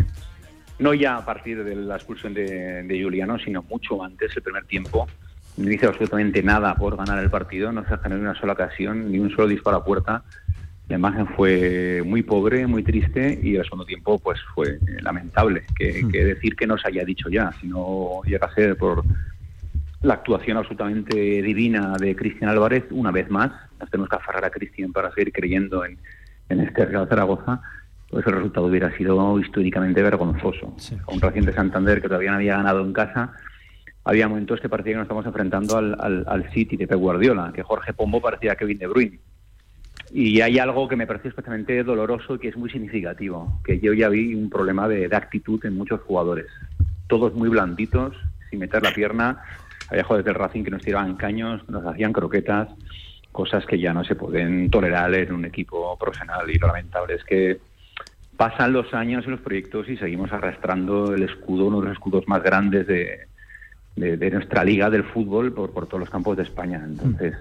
no ya a partir de la expulsión de, de Juliano, sino mucho antes, el primer tiempo. No hizo absolutamente nada por ganar el partido, no se generó ni una sola ocasión, ni un solo disparo a puerta. La imagen fue muy pobre, muy triste y el segundo tiempo pues fue lamentable. Que, que decir que no se haya dicho ya, si no llega a ser por la actuación absolutamente divina de Cristian Álvarez, una vez más, nos tenemos que aferrar a Cristian para seguir creyendo en, en este Real Zaragoza, pues el resultado hubiera sido históricamente vergonzoso. Un reciente Santander que todavía no había ganado en casa, había momentos que parecía que nos estamos enfrentando al, al, al City de Pep Guardiola, que Jorge Pombo parecía Kevin De Bruyne. Y hay algo que me pareció especialmente doloroso y que es muy significativo, que yo ya vi un problema de, actitud en muchos jugadores. Todos muy blanditos, sin meter la pierna, había jugadores del Racing que nos tiraban caños, nos hacían croquetas, cosas que ya no se pueden tolerar en un equipo profesional. Y lo lamentable es que pasan los años y los proyectos y seguimos arrastrando el escudo, uno de los escudos más grandes de, nuestra liga del fútbol por todos los campos de España. Entonces,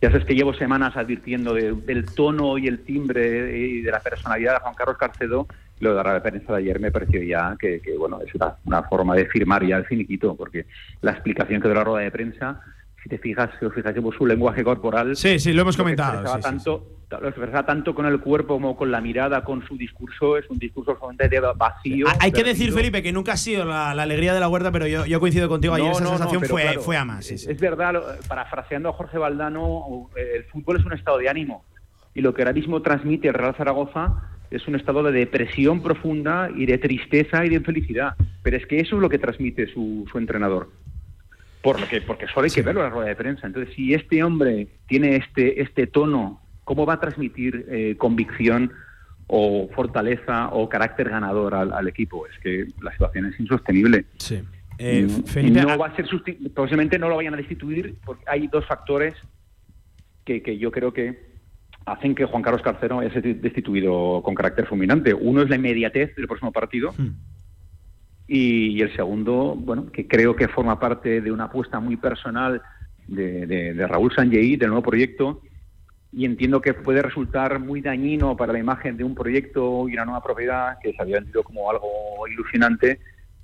ya sabes que llevo semanas advirtiendo de- del tono y el timbre y de la personalidad de Juan Carlos Carcedo. Lo de la prensa de ayer me pareció ya que, que, bueno, es una, una forma de firmar ya el finiquito, porque la explicación que dio la rueda de prensa, si te fijas, si os fijáis en su lenguaje corporal. Sí, sí, lo hemos comentado, sí, sí, tanto, lo expresaba tanto con el cuerpo como con la mirada, con su discurso, es un discurso absolutamente vacío. Hay que decir. Felipe, que nunca ha sido la, la alegría de la huerta, pero yo, yo coincido contigo. Ayer No, esa no, sensación fue, claro, fue a más. sí, sí. Es verdad, parafraseando a Jorge Valdano, eh, el fútbol es un estado de ánimo. Y lo que ahora mismo transmite el Real Zaragoza es un estado de depresión profunda y de tristeza y de infelicidad. Pero es que eso es lo que transmite su, su entrenador. Por lo que, porque solo hay que verlo en la rueda de prensa. Entonces, si este hombre tiene este, este tono, ¿cómo va a transmitir eh, convicción o fortaleza o carácter ganador al, al equipo? Es que la situación es insostenible. Sí. Eh, Felipe, no a- va a ser posiblemente no lo vayan a destituir porque hay dos factores que, que yo creo que hacen que Juan Carlos Carcero haya sido destituido con carácter fulminante. Uno es la inmediatez del próximo partido y, y el segundo, bueno, que creo que forma parte de una apuesta muy personal de, de- de Raúl Sanjei del nuevo proyecto y entiendo que puede resultar muy dañino para la imagen de un proyecto y una nueva propiedad que se había vendido como algo ilusionante,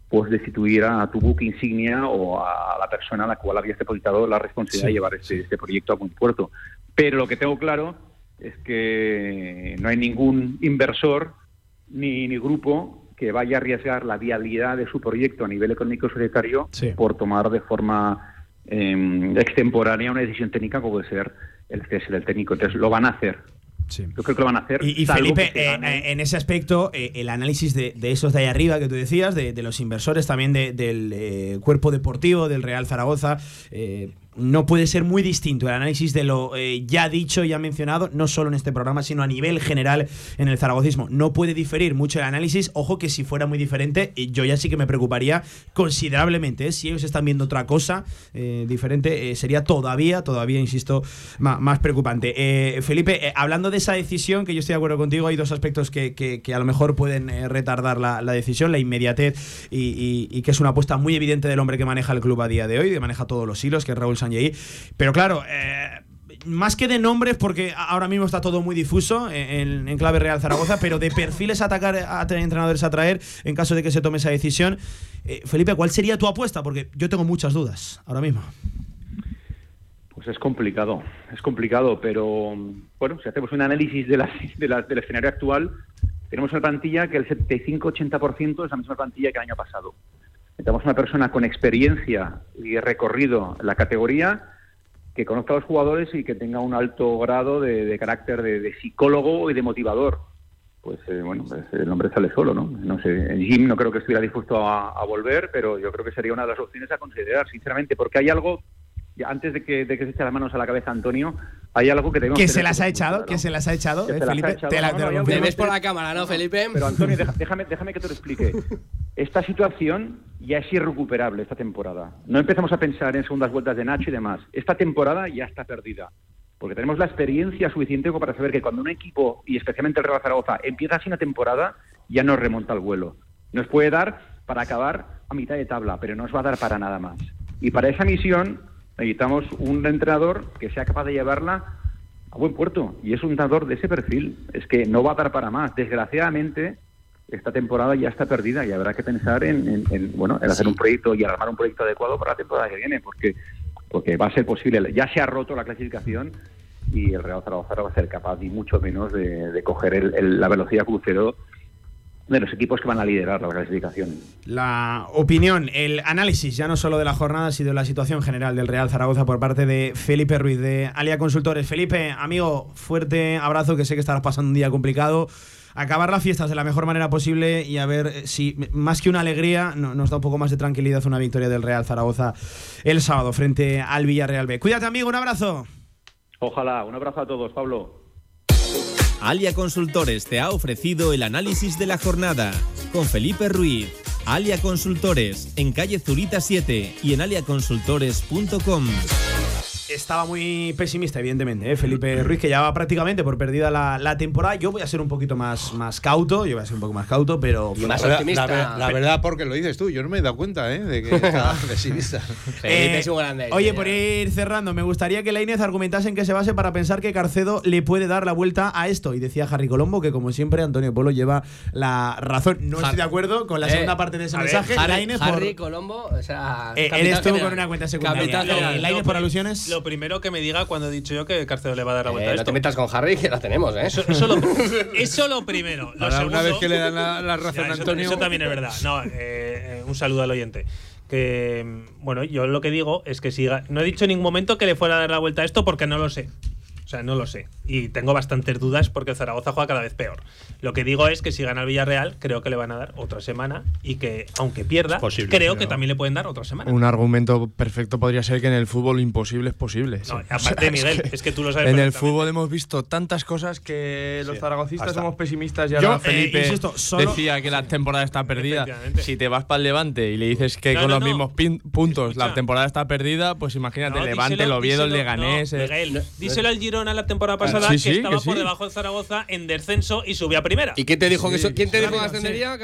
pues destituir a tu buque insignia o a la persona a la cual habías depositado la responsabilidad Sí, de llevar este, este proyecto a buen puerto. Pero lo que tengo claro es que no hay ningún inversor ni, ni grupo que vaya a arriesgar la viabilidad de su proyecto a nivel económico y societario Sí. por tomar de forma eh, extemporánea una decisión técnica como puede ser el cese del técnico. Entonces lo van a hacer. Yo creo que lo van a hacer. Y, Felipe, eh, eh, en ese aspecto, eh, el análisis de, de esos de ahí arriba que tú decías, de, de los inversores, también de- del eh, cuerpo deportivo del Real Zaragoza, eh, no puede ser muy distinto el análisis de lo eh, ya dicho, ya mencionado, no solo en este programa, sino a nivel general en el zaragocismo. No puede diferir mucho el análisis. Ojo que si fuera muy diferente, eh, yo ya sí que me preocuparía considerablemente. eh. Si ellos están viendo otra cosa diferente, sería todavía, todavía, insisto, más, preocupante. Felipe, hablando de esa decisión, que yo estoy de acuerdo contigo, hay dos aspectos que, que- a lo mejor pueden retardar la, la decisión, la inmediatez y, y- y que es una apuesta muy evidente del hombre que maneja el club a día de hoy, que maneja todos los hilos, que es Raúl Pero claro, eh, más que de nombres, porque ahora mismo está todo muy difuso en, clave Real Zaragoza, pero de perfiles a atacar a entrenadores a traer en caso de que se tome esa decisión. Eh, Felipe, ¿cuál sería tu apuesta? Porque yo tengo muchas dudas ahora mismo. Pues es complicado, es complicado, pero bueno, si hacemos un análisis de de la- del escenario actual, tenemos una plantilla que el 75-80% es la misma plantilla que el año pasado. Necesitamos una persona con experiencia y recorrido en la categoría, que conozca a los jugadores y que tenga un alto grado de, carácter de, psicólogo y de motivador. Pues eh, bueno, pues el hombre sale solo, ¿no? No sé, Jim no creo que estuviera dispuesto a, volver, pero yo creo que sería una de las opciones a considerar, sinceramente, porque hay algo, antes de que, de que se eche las manos a la cabeza Antonio, hay algo que tenemos Que que se las ha echado, que se las ha echado, Que se las ha Felipe. echado. Te ves por la cámara, ¿no, Felipe? Pero Antonio, déjame, déjame que te lo explique. Esta situación ya es irrecuperable esta temporada. No empezamos a pensar en segundas vueltas de Nacho y demás. Esta temporada ya está perdida. Porque tenemos la experiencia suficiente para saber que cuando un equipo, y especialmente el Real Zaragoza, empieza así una temporada, ya nos remonta al vuelo. Nos puede dar para acabar a mitad de tabla, pero no os va a dar para nada más. Y para esa misión necesitamos un entrenador que sea capaz de llevarla a buen puerto. Y es un entrenador de ese perfil. Es que no va a dar para más. Desgraciadamente, esta temporada ya está perdida y habrá que pensar en, bueno, en hacer un proyecto y armar un proyecto adecuado para la temporada que viene, porque, porque va a ser posible. Ya se ha roto la clasificación y el Real Zaragoza no va a ser capaz, ni mucho menos, de, coger la velocidad crucero de los equipos que van a liderar la clasificación. La opinión, el análisis, ya no solo de la jornada, sino de la situación general del Real Zaragoza por parte de Felipe Ruiz de Alia Consultores. Felipe, amigo, fuerte abrazo, que sé que estarás pasando un día complicado. Acabar las fiestas de la mejor manera posible y a ver si, más que una alegría, nos da un poco más de tranquilidad una victoria del Real Zaragoza el sábado frente al Villarreal B. Cuídate, amigo, un abrazo. Ojalá, un abrazo a todos, Pablo. Alia Consultores te ha ofrecido el análisis de la jornada con Felipe Ruiz. Alia Consultores en calle Zurita 7 y en aliaconsultores.com estaba muy pesimista, evidentemente, ¿eh? Felipe Ruiz, que ya va prácticamente por perdida la, temporada. Yo voy a ser un poquito más, más cauto, yo voy a ser un poco más cauto, pero. más la, optimista. La, verdad, porque lo dices tú, yo no me he dado cuenta ¿eh? de que estaba pesimista. Eh, oye, por ir cerrando, me gustaría que la Inés argumentase en que se base para pensar que Carcedo le puede dar la vuelta a esto. Y decía Harry Colombo que, como siempre, Antonio Polo lleva la razón. No estoy de acuerdo con la segunda parte de ese mensaje. Harry, Colombo, o sea. eres tú con una cuenta secundaria. La Inés por alusiones lo primero que me diga cuando he dicho yo que Carcedo le va a dar la vuelta eh, a esto. No te metas con Harry, que la tenemos, ¿eh? Eso, lo, primero. una vez que le dan la, razón a Antonio. Eso también es verdad. No, eh, eh, un saludo al oyente. Que, bueno, yo lo que digo es que siga. No he dicho en ningún momento que le fuera a dar la vuelta a esto porque no lo sé. O sea, no lo sé. Y tengo bastantes dudas porque el Zaragoza juega cada vez peor. Lo que digo es que si gana el Villarreal, creo que le van a dar otra semana y que, aunque pierda, creo que también le pueden dar otra semana. Un argumento perfecto podría ser que en el fútbol lo imposible es posible. No, aparte, Miguel, es que, tú lo sabes. En el fútbol hemos visto tantas cosas que los zaragocistas somos pesimistas y ahora eh, Felipe decía que la temporada está perdida. Si te vas para el Levante y le dices que con los mismos puntos la temporada está perdida, pues imagínate, Levante, el Oviedo, el Leganés. Miguel, díselo al Girona la temporada pasada que estaba por debajo del Zaragoza en descenso y subía a primera. ¿Y quién te dijo que quién te dijo que ascendería,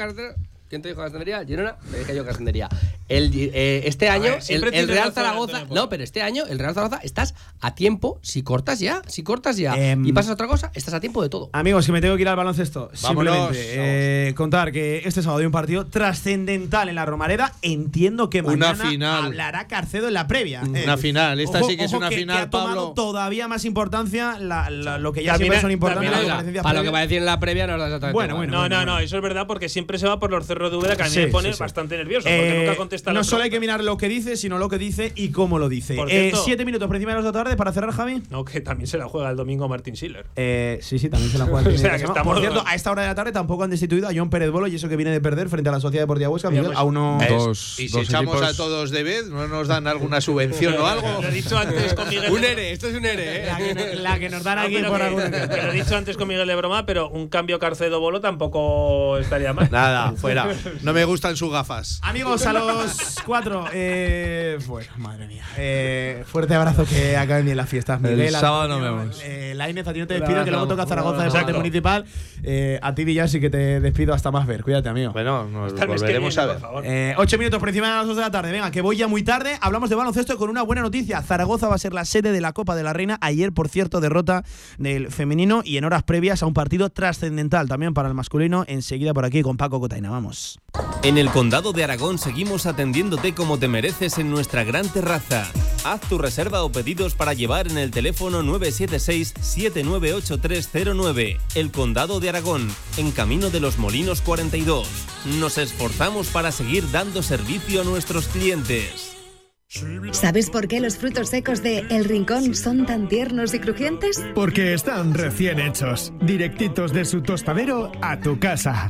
¿Quién te dijo que ascendería? ¿Girona? Me dije yo que ascendería. El, eh, este año, el, Real Zaragoza. No, pero este año, el Real Zaragoza, estás a tiempo si cortas ya. Si cortas ya y pasas a otra cosa, estás a tiempo de todo. Amigos, que me tengo que ir al baloncesto. Simplemente eh, contar que este sábado hay un partido trascendental en la Romareda. Entiendo que mañana final. hablará Carcedo en la previa. Una final. Esta sí que es una final, que ha tomado todavía más importancia lo que ya siempre son importantes. Para lo que va a decir en la previa no es exactamente bueno, bueno, no, no, no, eso es verdad porque siempre se va por los cerros de Úbeda que a mí me pone bastante nervioso porque nunca eh, contesta No solo hay que mirar lo que dice, sino lo que dice y cómo lo dice. Eh, siete minutos por encima de las dos tarde para cerrar, Javi. No, que también se la juega el domingo Martín Schiller. Eh, sí, sí, también se la juega. o por cierto, a esta hora de la tarde tampoco han destituido a John Pérez Bolo y eso que viene de perder frente a la Sociedad Deportiva Huesca, Miguel, a uno. Dos, y si echamos a todos de vez, ¿no nos dan alguna subvención o algo? Lo he dicho antes con Miguel. un ERE, esto es un ERE, ¿eh? La que, nos dan aquí por algún. Lo he dicho antes con Miguel de broma, pero un cambio Carcedo Bolo tampoco estaría mal. Nada, fuera. No me gustan sus gafas. Amigos, a los cuatro. Eh, bueno, madre mía. Eh, fuerte abrazo que acaben bien las fiestas. Miguel, el sábado nos vemos. Eh, la Inés, a ti no te despido, que luego toca Zaragoza de parte municipal. Eh, a ti, Villar, sí que te despido hasta más ver. Cuídate, amigo. Bueno, nos volveremos a ver. Eh, ocho minutos por encima de las dos de la tarde. Venga, que voy ya muy tarde. Hablamos de baloncesto con una buena noticia. Zaragoza va a ser la sede de la Copa de la Reina. Ayer, por cierto, derrota del femenino y en horas previas a un partido trascendental también para el masculino. Enseguida por aquí con Paco Cotaina. Vamos. En el condado de Aragón seguimos atendiéndote como te mereces en nuestra gran terraza. Haz tu reserva o pedidos para llevar en el teléfono 976-798309. El condado de Aragón, en camino de los Molinos 42. Nos esforzamos para seguir dando servicio a nuestros clientes. ¿Sabes por qué los frutos secos de El Rincón son tan tiernos y crujientes? Porque están recién hechos, directitos de su tostadero a tu casa.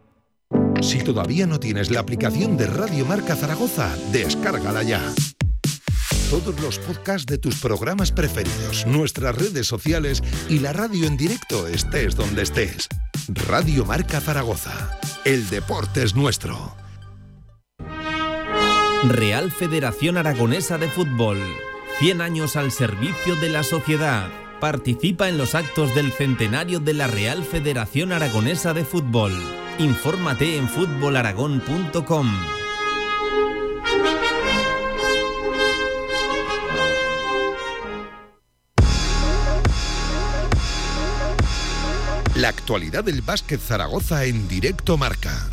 Si todavía no tienes la aplicación de Radio Marca Zaragoza, descárgala ya. todos los podcasts de tus programas preferidos, nuestras redes sociales y la radio en directo estés donde estés. Radio Marca Zaragoza. El deporte es nuestro. Real Federación Aragonesa de Fútbol. 100 años al servicio de la sociedad. Participa en los actos del centenario de la Real Federación Aragonesa de Fútbol. Infórmate en fútbolaragón.com. La actualidad del básquet Zaragoza en directo marca.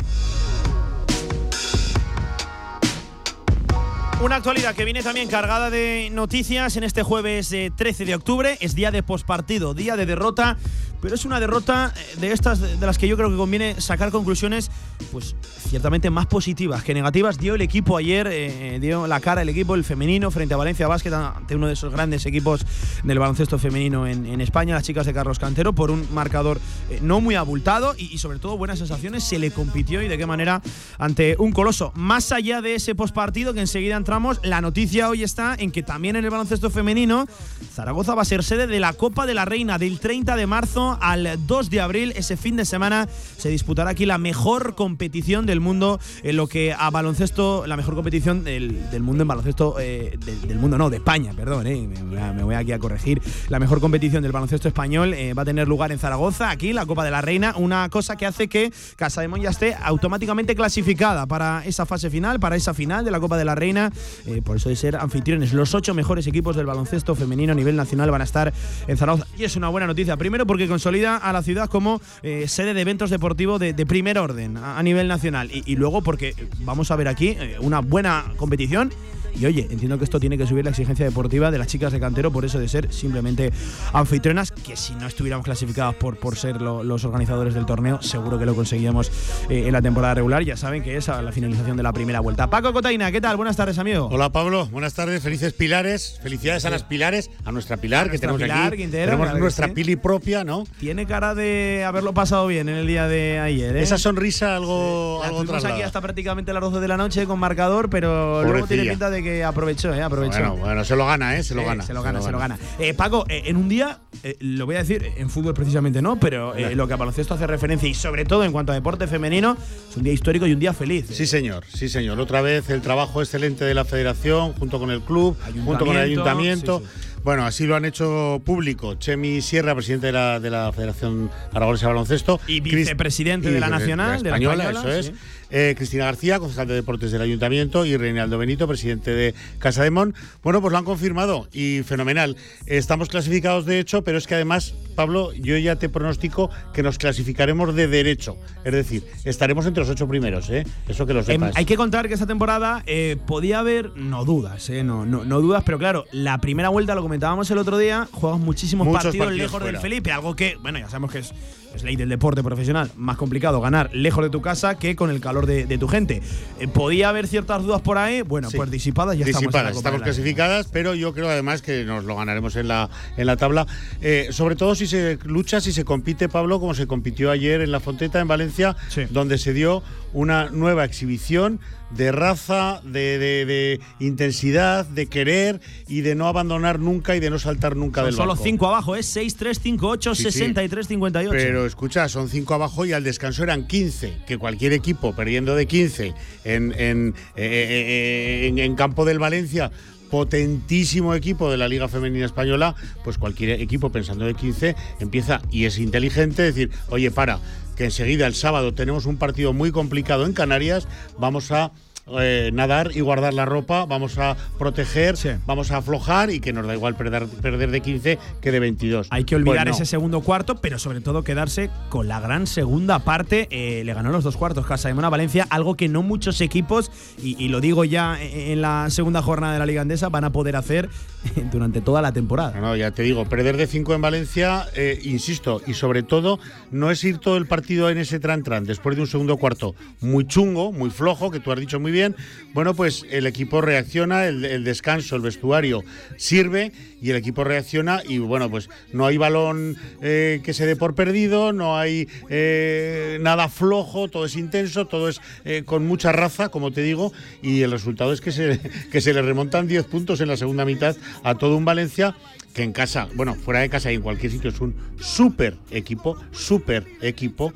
Una actualidad que viene también cargada de noticias en este jueves eh, 13 de octubre. Es día de pospartido, día de derrota, pero es una derrota eh, de estas de las que yo creo que conviene sacar conclusiones, pues ciertamente más positivas que negativas. Dio el equipo ayer, eh, dio la cara el equipo, el femenino, frente a Valencia Basket, ante uno de esos grandes equipos del baloncesto femenino en, España, las chicas de Carlos Cantero, por un marcador eh, no muy abultado y, y sobre todo buenas sensaciones. Se le compitió y de qué manera ante un coloso. Más allá de ese pospartido que enseguida la noticia hoy está en que también en el baloncesto femenino Zaragoza va a ser sede de la Copa de la Reina del 30 de marzo al 2 de abril. Ese fin de semana se disputará aquí la mejor competición del mundo en lo que a baloncesto, la mejor competición del, del mundo en baloncesto, eh, del, mundo no, de España, perdón, eh, me, voy a, me voy aquí a corregir. La mejor competición del baloncesto español eh, va a tener lugar en Zaragoza, aquí la Copa de la Reina, una cosa que hace que Casa de Mon ya esté automáticamente clasificada para esa fase final, para esa final de la Copa de la Reina, eh, por eso de ser anfitriones. Los ocho mejores equipos del baloncesto femenino a nivel nacional van a estar en Zaragoza. Y es una buena noticia, primero porque consolida a la ciudad como eh, sede de eventos deportivos de, primer orden a, nivel nacional. Y, luego porque vamos a ver aquí eh, una buena competición. Y oye, entiendo que esto tiene que subir la exigencia deportiva de las chicas de cantero por eso de ser simplemente anfitrionas, que si no estuviéramos clasificadas por, por ser lo, los organizadores del torneo, seguro que lo conseguíamos eh, en la temporada regular. Ya saben que es a la finalización de la primera vuelta. Paco Cotaina, ¿qué tal? Buenas tardes, amigo. Hola, Pablo. Buenas tardes. Felices Pilares. Felicidades a las Pilares, a nuestra Pilar, A que tenemos Pilar aquí. Quintero, tenemos claro nuestra sí. Pili propia, ¿no? Tiene cara de haberlo pasado bien en el día de ayer. ¿eh? Esa sonrisa algo, La algo tuvimos aquí hasta prácticamente las 12 de la noche con marcador, pero luego tiene pinta de que aprovechó, ¿eh? Aprovechó. Bueno, bueno, se lo gana, ¿eh? Se lo Sí, gana. Se lo gana, se lo gana. Eh, Paco, eh, en un día, eh, lo voy a decir, en fútbol precisamente no, pero eh, lo que a baloncesto hace referencia y sobre todo en cuanto a deporte femenino, es un día histórico y un día feliz. Sí, señor, sí, señor. Otra vez el trabajo excelente de la federación, junto con el club, junto con el Ayuntamiento. Bueno, así lo han hecho público. Chemi Sierra, presidente de la, de la Federación Aragonesa de Baloncesto. Y vicepresidente de la Nacional, de la española, española, eso es. sí. Eh, Cristina García, concejal de deportes del ayuntamiento, y Reinaldo Benito, presidente de Casa de Mon. Bueno, pues lo han confirmado y fenomenal. Estamos clasificados de hecho, pero es que además, Pablo, yo ya te pronostico que nos clasificaremos de derecho. Es decir, estaremos entre los ocho primeros, ¿eh? Eso que lo Em, sepas. hay que contar que esta temporada eh, podía haber, no dudas, eh, no, no, no dudas, pero claro, la primera vuelta, lo comentábamos el otro día, juegas muchísimos Muchos partidos, partidos lejos fuera. del Felipe, algo que, bueno, ya sabemos que es, es ley del deporte profesional, más complicado ganar lejos de tu casa que con el calor de, de tu gente. Eh, podía haber ciertas dudas por ahí, bueno, Sí. pues disipadas ya estamos. en la Disipadas, Copa estamos clasificadas, pero yo creo además que nos lo ganaremos en la, en la tabla. Eh, sobre todo si se lucha, si se compite, Pablo, como se compitió ayer en la Fonteta, en Valencia, donde se dio una nueva exhibición de raza, de, de- de intensidad, de querer y de no abandonar nunca y de no saltar nunca Son del solo. 5 abajo, es 6, 3, 5, 8, Sí, sí. 63, 58. Pero escucha, son cinco abajo y al descanso eran 15. Que cualquier equipo perdiendo de 15 en, en, eh, eh, en- en campo del Valencia, potentísimo equipo de la Liga Femenina Española, pues cualquier equipo pensando de 15 empieza y es inteligente decir, oye, para, que enseguida el sábado tenemos un partido muy complicado en Canarias, vamos a eh, nadar y guardar la ropa, vamos a proteger, vamos a aflojar y que nos da igual perder, perder de 15 que de 22. Hay que olvidar Pues no. ese segundo cuarto, pero sobre todo quedarse con la gran segunda parte. Eh, le ganó los dos cuartos Casa de Mona Valencia, algo que no muchos equipos, y, y lo digo ya en la segunda jornada de la Liga Andesa, van a poder hacer durante toda la temporada. No, ya te digo, perder de 5 en Valencia, eh, insisto, y sobre todo, no es ir todo el partido en ese tran-tran después de un segundo cuarto muy chungo, muy flojo, que tú has dicho muy bien, bueno, pues el equipo reacciona, el descanso, el vestuario sirve y el equipo reacciona y bueno, pues no hay balón eh, que se dé por perdido, no hay eh, nada flojo, todo es intenso, todo es eh, con mucha raza, como te digo, y el resultado es que se, que se le remontan 10 puntos en la segunda mitad a todo un Valencia que en casa, bueno, fuera de casa y en cualquier sitio es un súper equipo, súper equipo,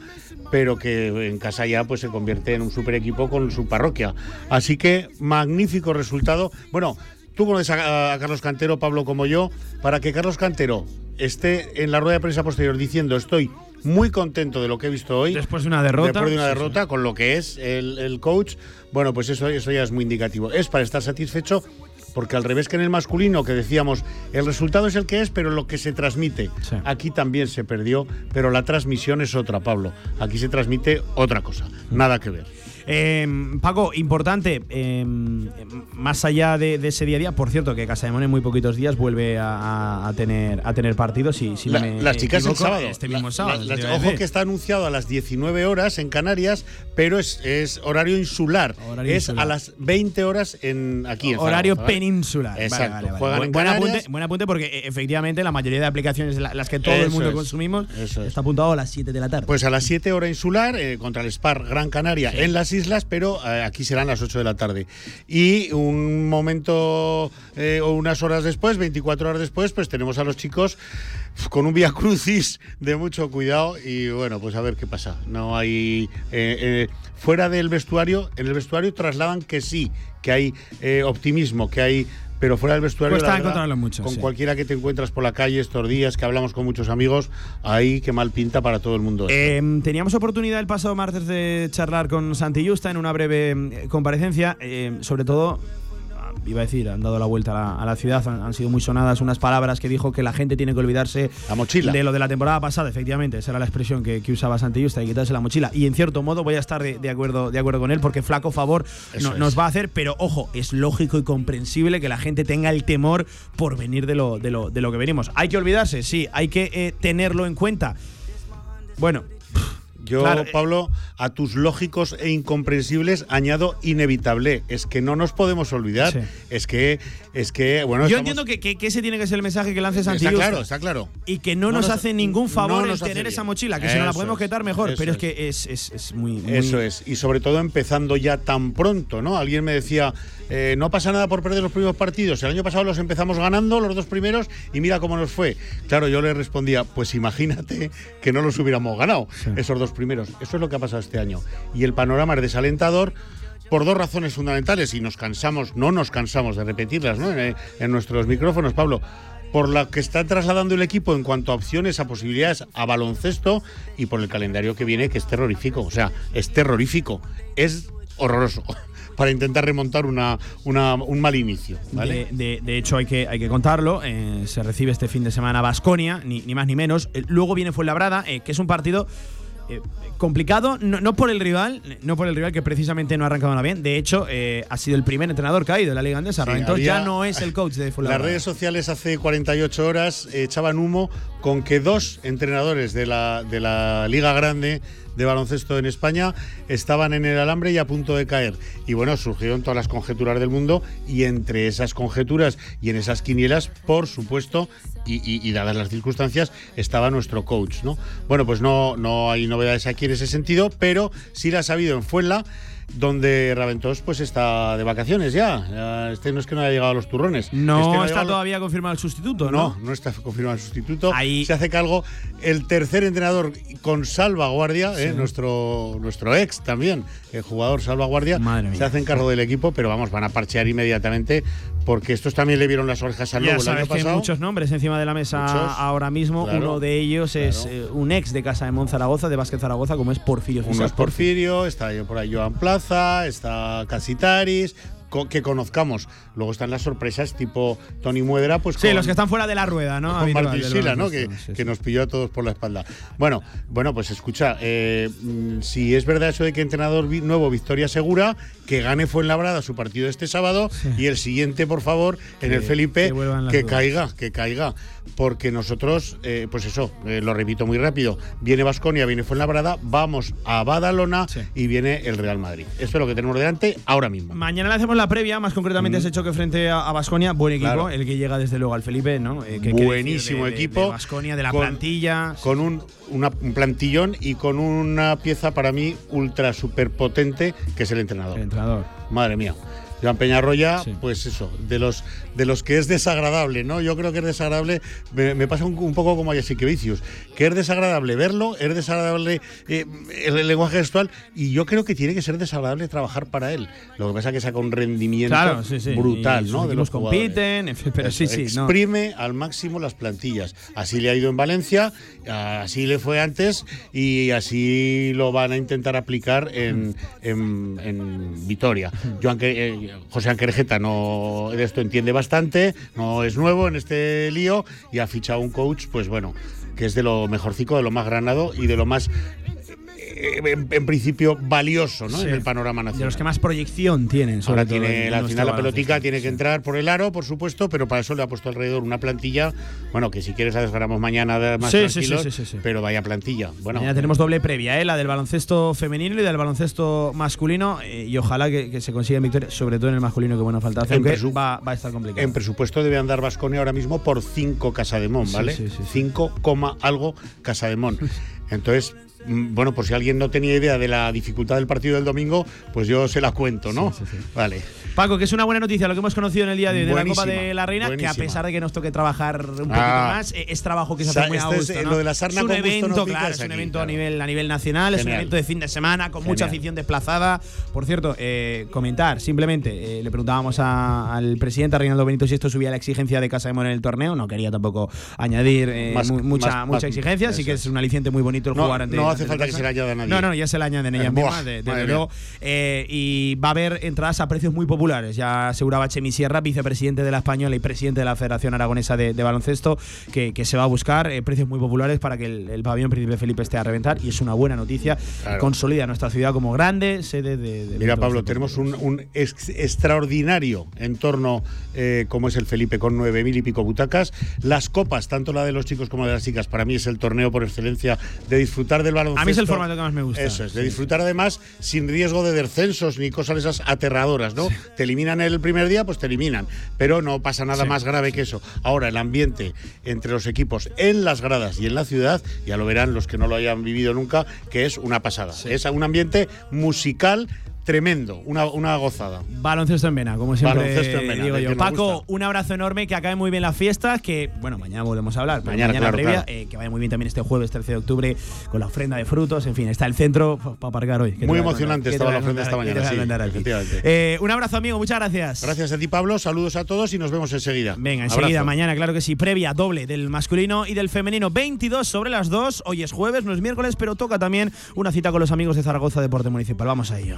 pero que en casa ya pues se convierte en un super equipo con su parroquia. Así que magnífico resultado. Bueno, tú conoces a, a Carlos Cantero, Pablo, como yo, para que Carlos Cantero esté en la rueda de prensa posterior diciendo estoy muy contento de lo que he visto hoy. Después de una derrota. Después de una Sí, derrota, con lo que es el, el coach. Bueno, pues eso, eso ya es muy indicativo. Es para estar satisfecho porque al revés que en el masculino, que decíamos, el resultado es el que es, pero lo que se transmite. Aquí también se perdió, pero la transmisión es otra, Pablo. Aquí se transmite otra cosa, nada que ver. Eh, Paco, importante, eh, más allá de, de ese día a día, por cierto, que Casademón en muy poquitos días vuelve a, tener, a tener partidos. Si, si no La- me las chicas el sábado. Este mismo La- sábado. ojo que está anunciado a las 19 horas en Canarias, pero es, es horario insular. Horario es insular. a las 20 horas en aquí en Horario peninsular. Vale, Exacto. vale, vale. Juegan Buen, en buen Canarias. apunte, buen apunte porque eh, efectivamente la mayoría de aplicaciones, la- las que todo el mundo es. consumimos, está apuntado a las 7 de la tarde. Pues a las 7 hora insular eh, contra el Spar Gran Canaria Sí. en las islas, pero eh, aquí serán las 8 de la tarde. Y un momento eh, o unas horas después, 24 horas después, pues tenemos a los chicos con un vía crucis de mucho cuidado y bueno, pues a ver qué pasa. No hay eh, fuera del vestuario, en el vestuario trasladan que sí, que hay optimismo, que hay pero fuera del vestuario Cuesta la verdad, encontrarlo mucho, con sí. cualquiera que te encuentras por la calle estos días, que hablamos con muchos amigos, ahí qué mal pinta para todo el mundo. Eh, teníamos oportunidad el pasado martes de charlar con Santi Justa en una breve eh, comparecencia, eh, sobre todo, iba a decir, han dado la vuelta a la, a la ciudad, han, han sido muy sonadas unas palabras que dijo que la gente tiene que olvidarse La mochila. de lo de la temporada pasada, efectivamente, esa era la expresión que, que usaba Santi Justa, y quitarse la mochila. Y en cierto modo voy a estar de, de acuerdo, de acuerdo con él, porque flaco favor no- nos va a hacer, pero ojo, es lógico y comprensible que la gente tenga el temor por venir de lo, de lo, de lo que venimos. Hay que olvidarse, sí, hay que eh, tenerlo en cuenta. Bueno, Yo, Claro, eh, Pablo, a tus lógicos e incomprensibles añado inevitable. Es que no nos podemos olvidar. Sí. Es que, es que, bueno, Yo estamos- entiendo que, que- que ese tiene que ser el mensaje que lance Santi Está claro, está claro. Y que no, No nos, nos- hace ningún favor no el tener esa mochila, que si no la podemos quitar mejor, pero es que es, es- es muy, muy- Eso es. Y sobre todo empezando ya tan pronto, ¿no? Alguien me decía, eh, no pasa nada por perder los primeros partidos. El año pasado los empezamos ganando, los dos primeros, y mira cómo nos fue. Claro, yo le respondía, pues imagínate que no los hubiéramos ganado, esos dos primeros. Eso es lo que ha pasado este año. Y el panorama es desalentador. Por dos razones fundamentales, y nos cansamos, no nos cansamos de repetirlas ¿no? en, nuestros micrófonos, Pablo, por la que está trasladando el equipo en cuanto a opciones, a posibilidades a baloncesto y por el calendario que viene, que es terrorífico. O sea, es terrorífico. Es horroroso para intentar remontar una, un mal inicio. ¿vale? De hecho, hay que, hay que contarlo. eh, se recibe este fin de semana Basconia, ni, ni más ni menos. Eh, luego viene Fuenlabrada, eh, que es un partido eh, complicado, no, no por el rival, no por el rival que precisamente no ha arrancado nada bien. De hecho, eh, ha sido el primer entrenador que ha ido en la Liga Andesa. Sí, Entonces ya no es el coach de Las Fuenlabrada. redes sociales hace 48 horas echaban humo con que dos entrenadores de la, de la Liga Grande de baloncesto en España estaban en el alambre y a punto de caer. Y bueno, surgieron todas las conjeturas del mundo y entre esas conjeturas y en esas quinielas, por supuesto, y, dadas las circunstancias, estaba nuestro coach, ¿no? Bueno, pues no, no hay novedades aquí en ese sentido, pero sí las ha habido en Fuenla donde Raventós pues está de vacaciones ya. Este no es que no haya llegado a los turrones. No Este ha está todavía confirmado el sustituto, no, ¿no? no está confirmado el sustituto. Se hace cargo el tercer entrenador con salvaguardia, eh, nuestro, nuestro ex también, el jugador salvaguardia, se hacen cargo del equipo, pero vamos, van a parchear inmediatamente porque estos también le vieron las orejas al Ya lobo el sabes año que hay muchos nombres encima de la mesa Muchos, ahora mismo. claro, Uno de ellos es eh, un ex de Casa de Monzaragoza, de Vázquez Zaragoza, como es Porfirio Uno Fisas. es Porfirio, está por ahí Joan Plaza, está Casitaris, que conozcamos. Luego están las sorpresas tipo Tony Muedra, pues Sí, con- los que están fuera de la rueda, ¿no? con Martín Sila, ¿no? Que, sí, nos pilló a todos por la espalda. Bueno, bueno, pues escucha, eh, mm, si es verdad eso de que entrenador nuevo, victoria segura, que gane Fuenlabrada su partido este sábado y el siguiente, por favor, en Que- el Felipe, que caiga, que caiga. Porque nosotros, eh, pues eso, eh, lo repito muy rápido, viene Vasconia, viene Fuenlabrada, vamos a Badalona y viene el Real Madrid. Eso es lo que tenemos delante ahora mismo. Mañana le hacemos la previa, más concretamente ese choque frente a Basconia. Buen equipo, Mm. Claro. el que llega desde luego al Felipe, ¿no? Eh, que- Buenísimo decir de- de- equipo. De Basconia, de la con- plantilla. Con un, una- un plantillón y con una pieza para mí ultra super potente, que es el entrenador. El entrenador. Madre mía. Joan Peñarroya, pues eso, de los, de los que es desagradable, ¿no? Yo creo que es desagradable, me, me pasa un, un poco como a Jessica Vicius, que es desagradable verlo, es desagradable eh, el, el lenguaje gestual, y yo creo que tiene que ser desagradable trabajar para él. Lo que pasa es que saca un rendimiento Claro, sí, sí. brutal, Y ¿no? De los compiten, en fin, pero sí, Eso, sí, no. Exprime al máximo las plantillas. Así le ha ido en Valencia, así le fue antes y así lo van a intentar aplicar en, en- en Vitoria. Joan, que- eh, José Anquerejeta no de esto entiende bastante, no es nuevo en este lío y ha fichado un coach, pues bueno, que es de lo mejorcico, de lo más granado y de lo más en, en principio valioso ¿no? Sí. en el panorama nacional. De los que más proyección tienen. sobre Ahora todo tiene nuestro final la pelotica, tiene que entrar por el aro, por supuesto, pero para eso le ha puesto alrededor una plantilla, bueno, que si quieres la desgranamos mañana de- más Sí, tranquilos, sí, sí, sí, sí. pero vaya plantilla. Bueno, Mañana tenemos doble previa, ¿eh? la del baloncesto femenino y del baloncesto masculino. eh, y ojalá que, que se consiga victoria, sobre todo en el masculino, que buena falta hace, aunque va, va a estar complicado. en presupuesto debe andar Vasconia ahora mismo por 5 Casademón, Sí, ¿vale? sí, sí, sí. 5, coma algo Casademón. Entonces, mm, bueno, por si alguien no tenía idea de la dificultad del partido del domingo, pues yo se la cuento, ¿no? Vale. Paco, que es una buena noticia lo que hemos conocido en el día de hoy de la Copa Buenísima, de la Reina, que a buenísima. pesar de que nos toque trabajar un poquito Ah. más, eh, es trabajo que se hace muy a este es, gusto. eh, ¿no? lo de la sarna es un no evento, pica, claro, es es un aquí, evento a, claro. nivel, a nivel nacional, es un Genial. evento de fin de semana con mucha Genial. afición desplazada. Por cierto, eh, comentar, simplemente, eh, le preguntábamos a- al presidente a Reinaldo Benito si esto subía la exigencia de Casa de Mon en el torneo, no quería tampoco añadir eh, Más- mu- mucha, más- mucha exigencia, sí que es un aliciente muy bonito el No, jugar ante no hace ante falta que se le añada a nadie. No, no, ya se le añaden ellas mismas, de- desde luego. Eh, y va a haber entradas a precios muy populares. Ya aseguraba Chemi Sierra, vicepresidente de la Española y presidente de la Federación Aragonesa de, de Baloncesto, que, que se va a buscar eh, precios muy populares para que el, el pabellón Príncipe Felipe esté a reventar. Y es una buena noticia. Claro. Consolida nuestra ciudad como grande sede de. de Mira, Pablo, tenemos un, un ex- extraordinario entorno eh, como es el Felipe, con 9.000 y pico butacas. Las copas, tanto la de los chicos como la de las chicas, para mí es el torneo por excelencia de disfrutar del baloncesto. A mí es el formato que más me gusta. Eso es, de disfrutar además sin riesgo de descensos ni cosas esas aterradoras, ¿no? Te eliminan el primer día, pues te eliminan. Pero no pasa nada Sí, más grave que eso. Ahora, el ambiente entre los equipos en las gradas y en la ciudad, ya lo verán los que no lo hayan vivido nunca, que es una pasada. Es un ambiente musical tremendo, una, una gozada. Baloncesto en vena, como siempre Baloncesto en vena, digo yo. Paco, un abrazo enorme, que acabe muy bien las fiestas, que bueno, mañana volvemos a hablar, pero Mañana, mañana, claro, previa, claro. eh, que vaya muy bien también este jueves 13 de octubre con la ofrenda de frutos, en fin, está el centro para aparcar hoy. ¿Qué te Muy emocionante estaba la ofrenda esta mañana, sí, efectivamente. Eh, un abrazo amigo, muchas gracias. Gracias a ti, Pablo. Saludos a todos y nos vemos enseguida. Venga, enseguida, Abrazo. mañana, claro que sí, previa doble del masculino y del femenino. 22 sobre las 2. Hoy es jueves, no es miércoles, pero toca también una cita con los amigos de Zaragoza Deporte Municipal. Vamos a ello.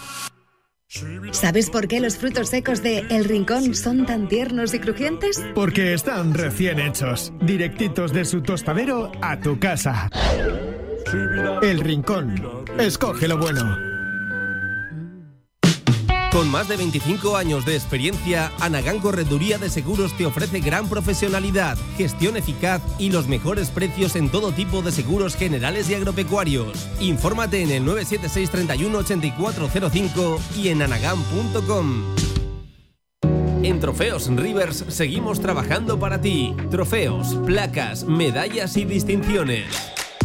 ¿Sabes por qué los frutos secos de El Rincón son tan tiernos y crujientes? Porque están recién hechos, directitos de su tostadero a tu casa. El Rincón. Escoge lo bueno. Con más de 25 años de experiencia, Anagán Correduría de Seguros te ofrece gran profesionalidad, gestión eficaz y los mejores precios en todo tipo de seguros generales y agropecuarios. Infórmate en el 976 31 8405 y en anagán.com. En Trofeos Rivers seguimos trabajando para ti. Trofeos, placas, medallas y distinciones.